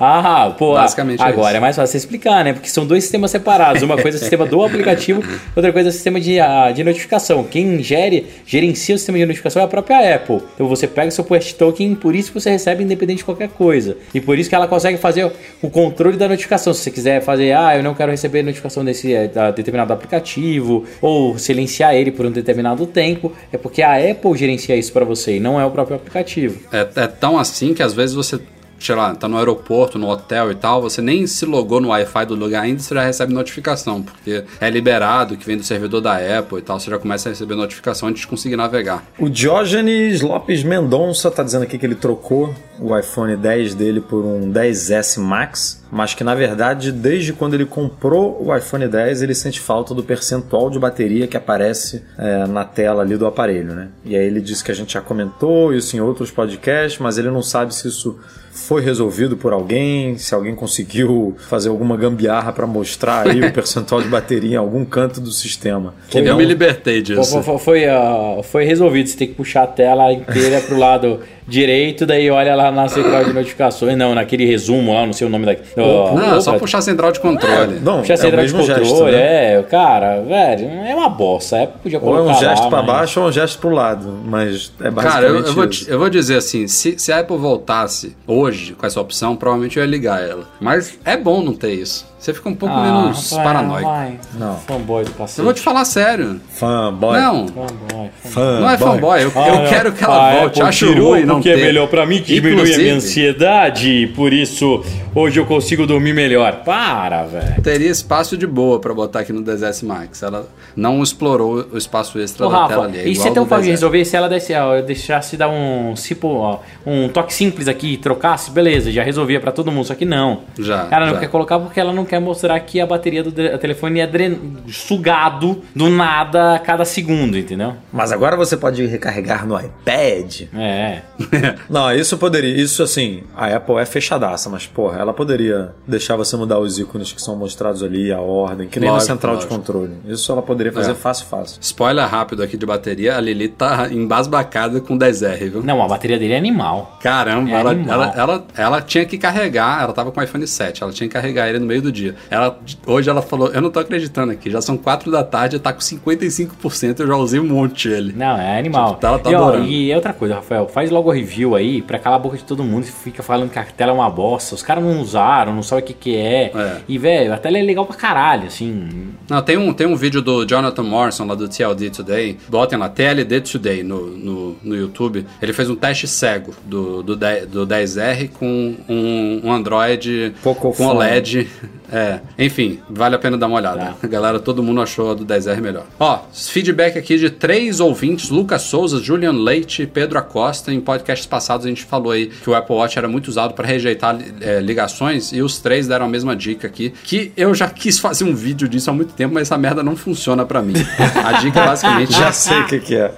Ah, pô, Basicamente é agora isso. é mais fácil explicar, né? Porque são dois sistemas separados. Uma coisa é o sistema do aplicativo, outra coisa é o sistema de, ah, de notificação. Quem gere, gerencia o sistema de notificação é a própria Apple. Então você pega o seu push token, por isso que você recebe independente de qualquer coisa. E por isso que ela consegue fazer o controle da notificação. Se você quiser fazer, ah, eu não quero receber notificação desse eh, da determinado aplicativo, ou silenciar ele por um determinado tempo, é porque a Apple gerencia isso para você e não é o próprio aplicativo. É, é tão assim que às vezes você, sei lá, tá no aeroporto, no hotel e tal, você nem se logou no Wi-Fi do lugar ainda, você já recebe notificação, porque é liberado, que vem do servidor da Apple e tal, você já começa a receber notificação antes de conseguir navegar. O Diógenes Lopes Mendonça tá dizendo aqui que ele trocou o iPhone 10 dele por um 10S Max, mas que na verdade, desde quando ele comprou o iPhone 10, ele sente falta do percentual de bateria que aparece é, na tela ali do aparelho, né? E aí ele disse que a gente já comentou isso em outros podcasts, mas ele não sabe se isso foi resolvido por alguém, se alguém conseguiu fazer alguma gambiarra para mostrar aí o percentual de bateria em algum canto do sistema. eu Ou me não. libertei Foi, disso. foi, foi, ah, foi resolvido. Você tem que puxar a tela inteira pro lado direito, daí olha lá na central de notificações. Não, naquele resumo lá, não sei o nome daqui. Oh, Não, é só puxar a central de controle. Não, Puxar a é o central de mesmo controle, gesto, né? é, cara, velho, é uma bosta. É, podia Ou é colocar um gesto lá, pra mas- baixo ou um gesto pro lado, mas é basicamente Cara, eu, eu vou, eu vou dizer assim, se, se a Apple voltasse hoje com essa opção, provavelmente eu ia ligar ela. Mas é bom não ter isso. Você fica um pouco Ah, menos vai, paranoico. vai. Não. Fanboy do cacete. Eu vou te falar sério. Fanboy. Não, Fanboy. Fanboy. não é fanboy. Eu, eu quero que ela volte. Apple Acho tirou ruim não porque ter. é melhor pra mim, que diminui a minha Inclusive, ansiedade, por isso hoje eu consigo dormir melhor. Para, velho. Teria espaço de boa pra botar aqui no 10S Max. Ela não explorou o espaço extra Ô, da Rafa, tela ali. é e se é tão fácil de 10S. resolver se ela desse, ó, deixasse dar um, tipo, ó, um toque simples aqui, trocasse, beleza, já resolvia pra todo mundo, só que não. Já, Ela não já. quer colocar porque ela não quer mostrar que a bateria do telefone é dren- sugado do nada a cada segundo, entendeu? Mas agora você pode recarregar no iPad. É. Não, isso poderia. Isso assim, a Apple é fechadaça, mas porra, ela poderia deixar você mudar os ícones que são mostrados ali, a ordem, que nem Lógico, na central lógico. de controle. Isso ela poderia fazer É. fácil, fácil. Spoiler rápido aqui de bateria, a Lili tá embasbacada com 10R, viu? Não, a bateria dele é animal. Caramba, É ela, animal. ela, ela, ela tinha que carregar, ela tava com o iPhone 7, ela tinha que carregar ele no meio do dia. Ela, hoje ela falou, eu não tô acreditando aqui, já são 4 da tarde, tá com 55%, eu já usei um monte ele. Não, é animal. Ela tá e, ó, e outra coisa, Rafael, faz logo o review aí pra calar a boca de todo mundo que fica falando que a tela é uma bosta. Os caras não usaram, não sabem o que, que é. É. E, velho, a tela é legal pra caralho, assim. Não, tem um, tem um vídeo do Jonathan Morrison lá do TLD Today, botem lá, TLD Today no, no, no YouTube. Ele fez um teste cego do, do, 10 do 10R com um, um Android Pocophone. com OLED. É, enfim, vale a pena dar uma olhada. Tá. Galera, todo mundo achou a do 10R melhor. Ó, feedback aqui de três ouvintes: Lucas Souza, Julian Leite e Pedro Acosta. Em podcasts passados a gente falou aí que o Apple Watch era muito usado para rejeitar é, ligações e os três deram a mesma dica aqui. Que eu já quis fazer um vídeo disso há muito tempo, mas essa merda não funciona para mim. A dica é basicamente. Já sei o que, que é.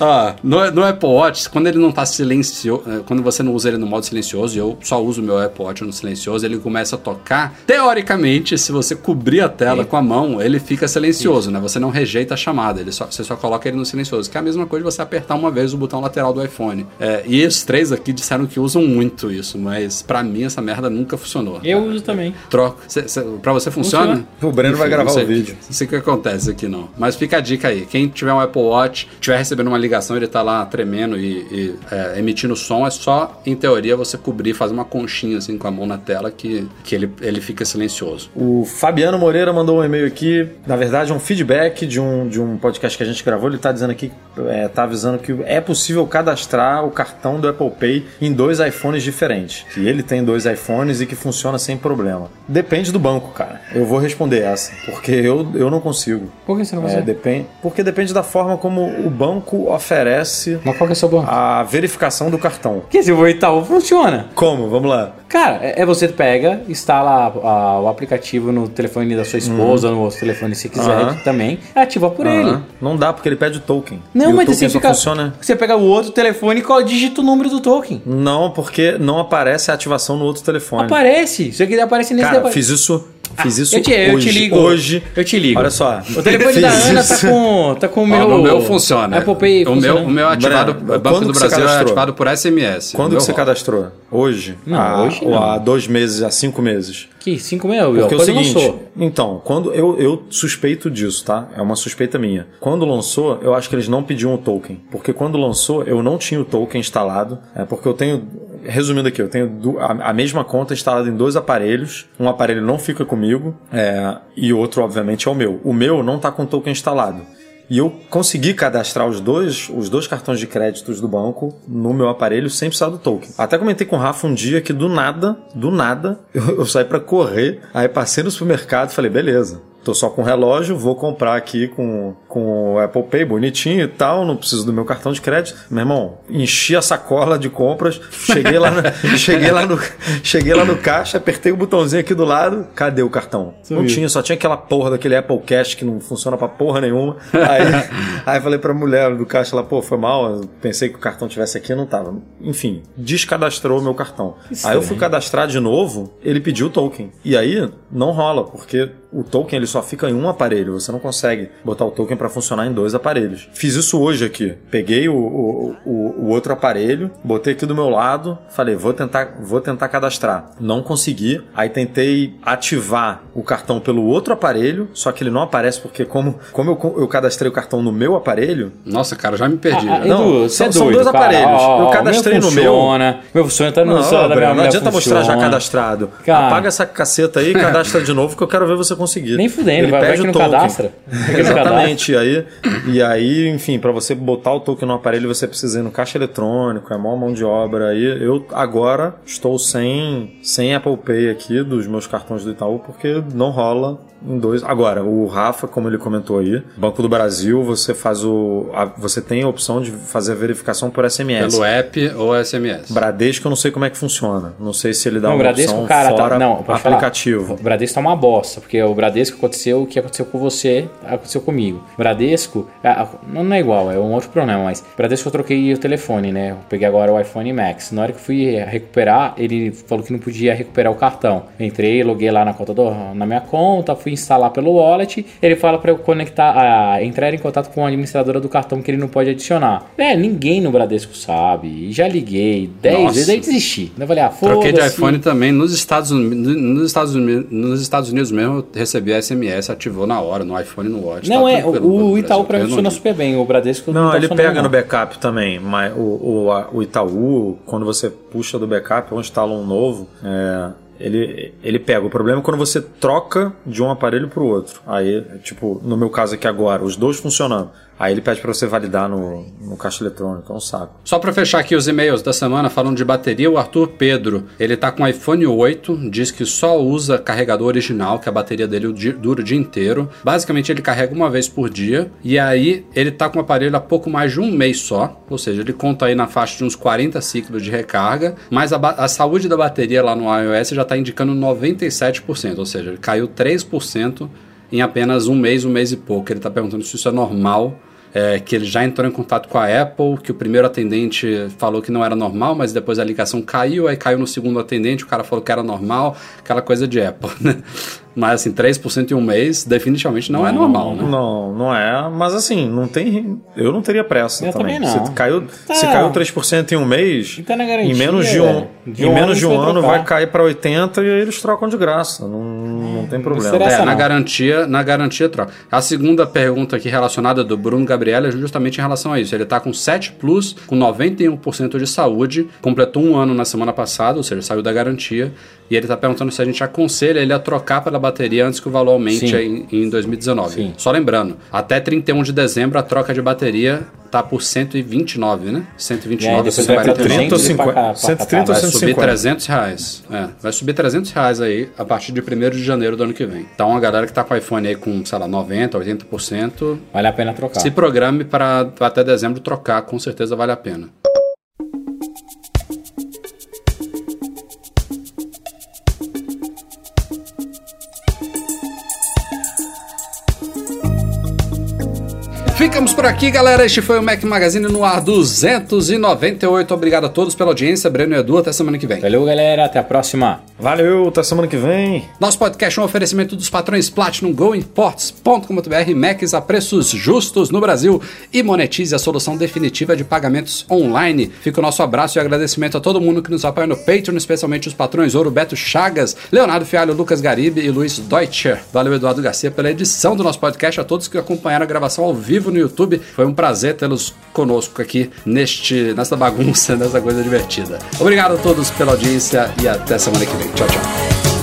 Ah, no, no Apple Watch, quando ele não tá silencioso, quando você não usa ele no modo silencioso, e eu só uso o meu Apple Watch no silencioso, ele começa a tocar. Teoricamente, se você cobrir a tela com a mão, ele fica silencioso, né? Você não rejeita a chamada, ele só, você só coloca ele no silencioso, que é a mesma coisa de você apertar uma vez o botão lateral do iPhone. É, e os três aqui disseram que usam muito isso, mas pra mim essa merda nunca funcionou. Eu uso também. Troco. Cê, cê, pra você funciona? Funciona. O Breno vai Enfim, gravar não sei- o vídeo. Não sei o que acontece aqui não. Mas fica a dica aí. Quem tiver um Apple Watch, tiver recebendo uma ligação, ele tá lá tremendo e, e, é, emitindo som, é só, em teoria, você cobrir, fazer uma conchinha assim com a mão na tela que, que ele, ele fica silencioso. O Fabiano Moreira mandou um e-mail aqui, na verdade, um feedback de um, de um podcast que a gente gravou. Ele tá dizendo aqui, é, tá avisando que é possível cadastrar o cartão do Apple Pay em dois iPhones diferentes. Que ele tem dois iPhones e que funciona sem problema. Depende do banco, cara. Eu vou responder essa, porque eu, eu não consigo. Por que você não É, consegue? depende, porque depende da forma como o banco banco oferece Mas qual que é o seu banco? a verificação do cartão. Porque se o Itaú funciona. Como? Vamos lá. Cara, é é você pega, instala a- o aplicativo no telefone da sua esposa, no outro telefone se quiser Aham. também, ativa por ele. Aham. Não dá porque ele pede o token. Não, E o mas token você só fica. funciona. Você pega o outro telefone e digita o número do token. Não, porque não aparece a ativação no outro telefone. Aparece. Isso aqui aparece nesse Cara, depa- fiz isso. Fiz isso eu te, eu hoje. te ligo. Hoje. Eu te ligo. Olha só. O telefone da Ana tá com, tá com o Ó, meu. no meu funciona. Apple Pay o, meu, o meu é ativado, Breno, o Banco quando do Brasil é cadastrou? ativado por SMS. O Quando que você rola. cadastrou? Hoje? Não, Há- hoje Ou não. há dois meses, há cinco meses? Que 5 mil? Porque é o seguinte, lançou. então, quando eu, eu suspeito disso, tá? É uma suspeita minha. Quando lançou, eu acho que eles não pediam o token. Porque quando lançou, eu não tinha o token instalado. É porque eu tenho. Resumindo aqui, eu tenho a, mesma conta instalada em dois aparelhos. Um aparelho não fica comigo é, e outro, obviamente, é o meu. O meu não tá com o token instalado. E eu consegui cadastrar os dois, os dois cartões de créditos do banco no meu aparelho sem precisar do token. Até comentei com o Rafa um dia que do nada, do nada, eu, eu saí pra correr, aí passei no supermercado e falei, beleza. Tô só com relógio, vou comprar aqui com, com o Apple Pay bonitinho e tal, não preciso do meu cartão de crédito. Meu irmão, enchi a sacola de compras, cheguei lá no, cheguei lá no, cheguei lá no caixa, apertei o botãozinho aqui do lado, cadê o cartão? Não tinha, só tinha aquela porra daquele Apple Cash que não funciona pra porra nenhuma. Aí, aí falei pra mulher do caixa lá, pô, foi mal, pensei que o cartão tivesse aqui, não tava. Enfim, descadastrou o meu cartão. Aí eu fui cadastrar de novo, ele pediu o token. E aí não rola, porque o token ele só fica em um aparelho, você não consegue botar o token para funcionar em dois aparelhos. Fiz isso hoje aqui. Peguei o, o, o, o outro aparelho, botei aqui do meu lado, falei, vou tentar, vou tentar cadastrar. Não consegui. Aí tentei ativar o cartão pelo outro aparelho, só que ele não aparece porque como, como eu, eu cadastrei o cartão no meu aparelho, Nossa, cara, já me perdi. Ah. Edu, Não, são- é são doido, dois cara. aparelhos. Ó, Eu cadastrei o meu no meu. funciona, Meu funciona, tá no Não, celular da minha não adianta mostrar já funciona. cadastrado. Cara. Apaga essa caceta aí e cadastra de novo que eu quero ver você conseguir. Nem fudendo, Ele vai- vai pede que o token. cadastra. Vai Exatamente. E aí, e aí, enfim, para você botar o token no aparelho, você precisa ir no caixa eletrônico, é maior mão de obra. Aí eu agora estou sem, sem Apple Pay aqui dos meus cartões do Itaú, porque não rola em dois. Agora, o Rafa, como ele comentou aí, Banco do Brasil, você faz o. a- você tem a opção de fazer a verificação por SMS. Pelo app ou SMS. Bradesco eu não sei como é que funciona. Não sei se ele dá Não, o uma Bradesco, opção cara, tá, fora não, pode falar. aplicativo. O Bradesco tá uma bosta, porque o Bradesco aconteceu o que aconteceu com você, aconteceu comigo. Bradesco, ah, não é igual, é um outro problema, mas Bradesco eu troquei o telefone, né? Eu peguei agora o iPhone Max. Na hora que eu fui recuperar, ele falou que não podia recuperar o cartão. Entrei, loguei lá na conta do, na minha conta, fui instalar pelo wallet. Ele fala para eu conectar, ah, entrar em contato com a administradora do cartão que ele não pode adicionar. É, ninguém no Bradesco sabe. Já liguei 10 Nossa. vezes, aí desisti. Eu falei, ah, Troquei de iPhone também nos Estados, Unidos, nos, Estados Unidos, nos Estados Unidos mesmo, eu recebi SMS, ativou na hora, no iPhone e no Watch. Não tá é, o, o Itaú pra mim funciona super bem, o Bradesco Não, tá ele pega não. no backup também, mas o, o, a- o Itaú, quando você puxa do backup ou instala um novo, é, ele, ele pega. O problema é quando você troca de um aparelho para o outro. Aí, tipo, no meu caso aqui agora, os dois funcionando. Aí ele pede para você validar no, no caixa eletrônico, é um saco. Só pra fechar aqui os e-mails da semana falando de bateria, o Arthur Pedro, ele tá com iPhone 8, diz que só usa carregador original, que a bateria dele dura o dia inteiro. Basicamente ele carrega uma vez por dia e aí ele tá com o aparelho há pouco mais de um mês só, ou seja, ele conta aí na faixa de uns 40 ciclos de recarga, mas a, a saúde da bateria lá no iOS já tá indicando 97%, ou seja, ele caiu 3% em apenas um mês, um mês e pouco. Ele tá perguntando se isso é normal é, que ele já entrou em contato com a Apple, que o primeiro atendente falou que não era normal, mas depois a ligação caiu, aí caiu no segundo atendente, o cara falou que era normal, aquela coisa de Apple, né? Mas assim, 3% em um mês definitivamente não, é normal, né? Não, não é, mas assim, não tem. Eu não teria pressa Eu também. também não. Se caiu, Tá. se caiu 3% em um mês, Tá na garantia, em menos de um, velho. De em um menos ano de um vai ano trocar. vai cair para 80 e aí eles trocam de graça. Não, não tem problema. interessa É, na não. garantia, na garantia troca. A segunda pergunta aqui relacionada do Bruno Gabriel é justamente em relação a isso. Ele tá com 7 Plus, com 91% de saúde, completou um ano na semana passada, ou seja, saiu da garantia, e ele tá perguntando se a gente aconselha ele a trocar pela bateria antes que o valor aumente em, em 2019. Sim. Só lembrando, até 31 de dezembro a troca de bateria tá por 129, né? 129, E aí depois vai pra 149. 30 ou 200 e pra cá, pra cá, 130 ou Vai subir 150. 300 reais. É, vai subir 300 reais aí a partir de 1 de janeiro do ano que vem. Então a galera que tá com iPhone aí com, sei lá, 90, 80%, Vale a pena trocar. se programe para até dezembro trocar, com certeza vale a pena. Ficamos por aqui, galera. Este foi o Mac Magazine no ar 298. Obrigado a todos pela audiência. Breno e Edu, até semana que vem. Valeu, galera. Até a próxima. Valeu, até semana que vem. Nosso podcast é um oferecimento dos patrões Platinum GoImports.com.br Macs a preços justos no Brasil e monetize a solução definitiva de pagamentos online. Fica o nosso abraço e agradecimento a todo mundo que nos apoia no Patreon, especialmente os patrões Ouro, Beto Chagas, Leonardo Fialho, Lucas Garibe e Luiz Deutscher. Valeu, Eduardo Garcia, pela edição do nosso podcast. A todos que acompanharam a gravação ao vivo no YouTube. Foi um prazer tê-los conosco aqui neste, nesta bagunça, nessa coisa divertida. Obrigado a todos pela audiência e até semana que vem. Tchau, tchau.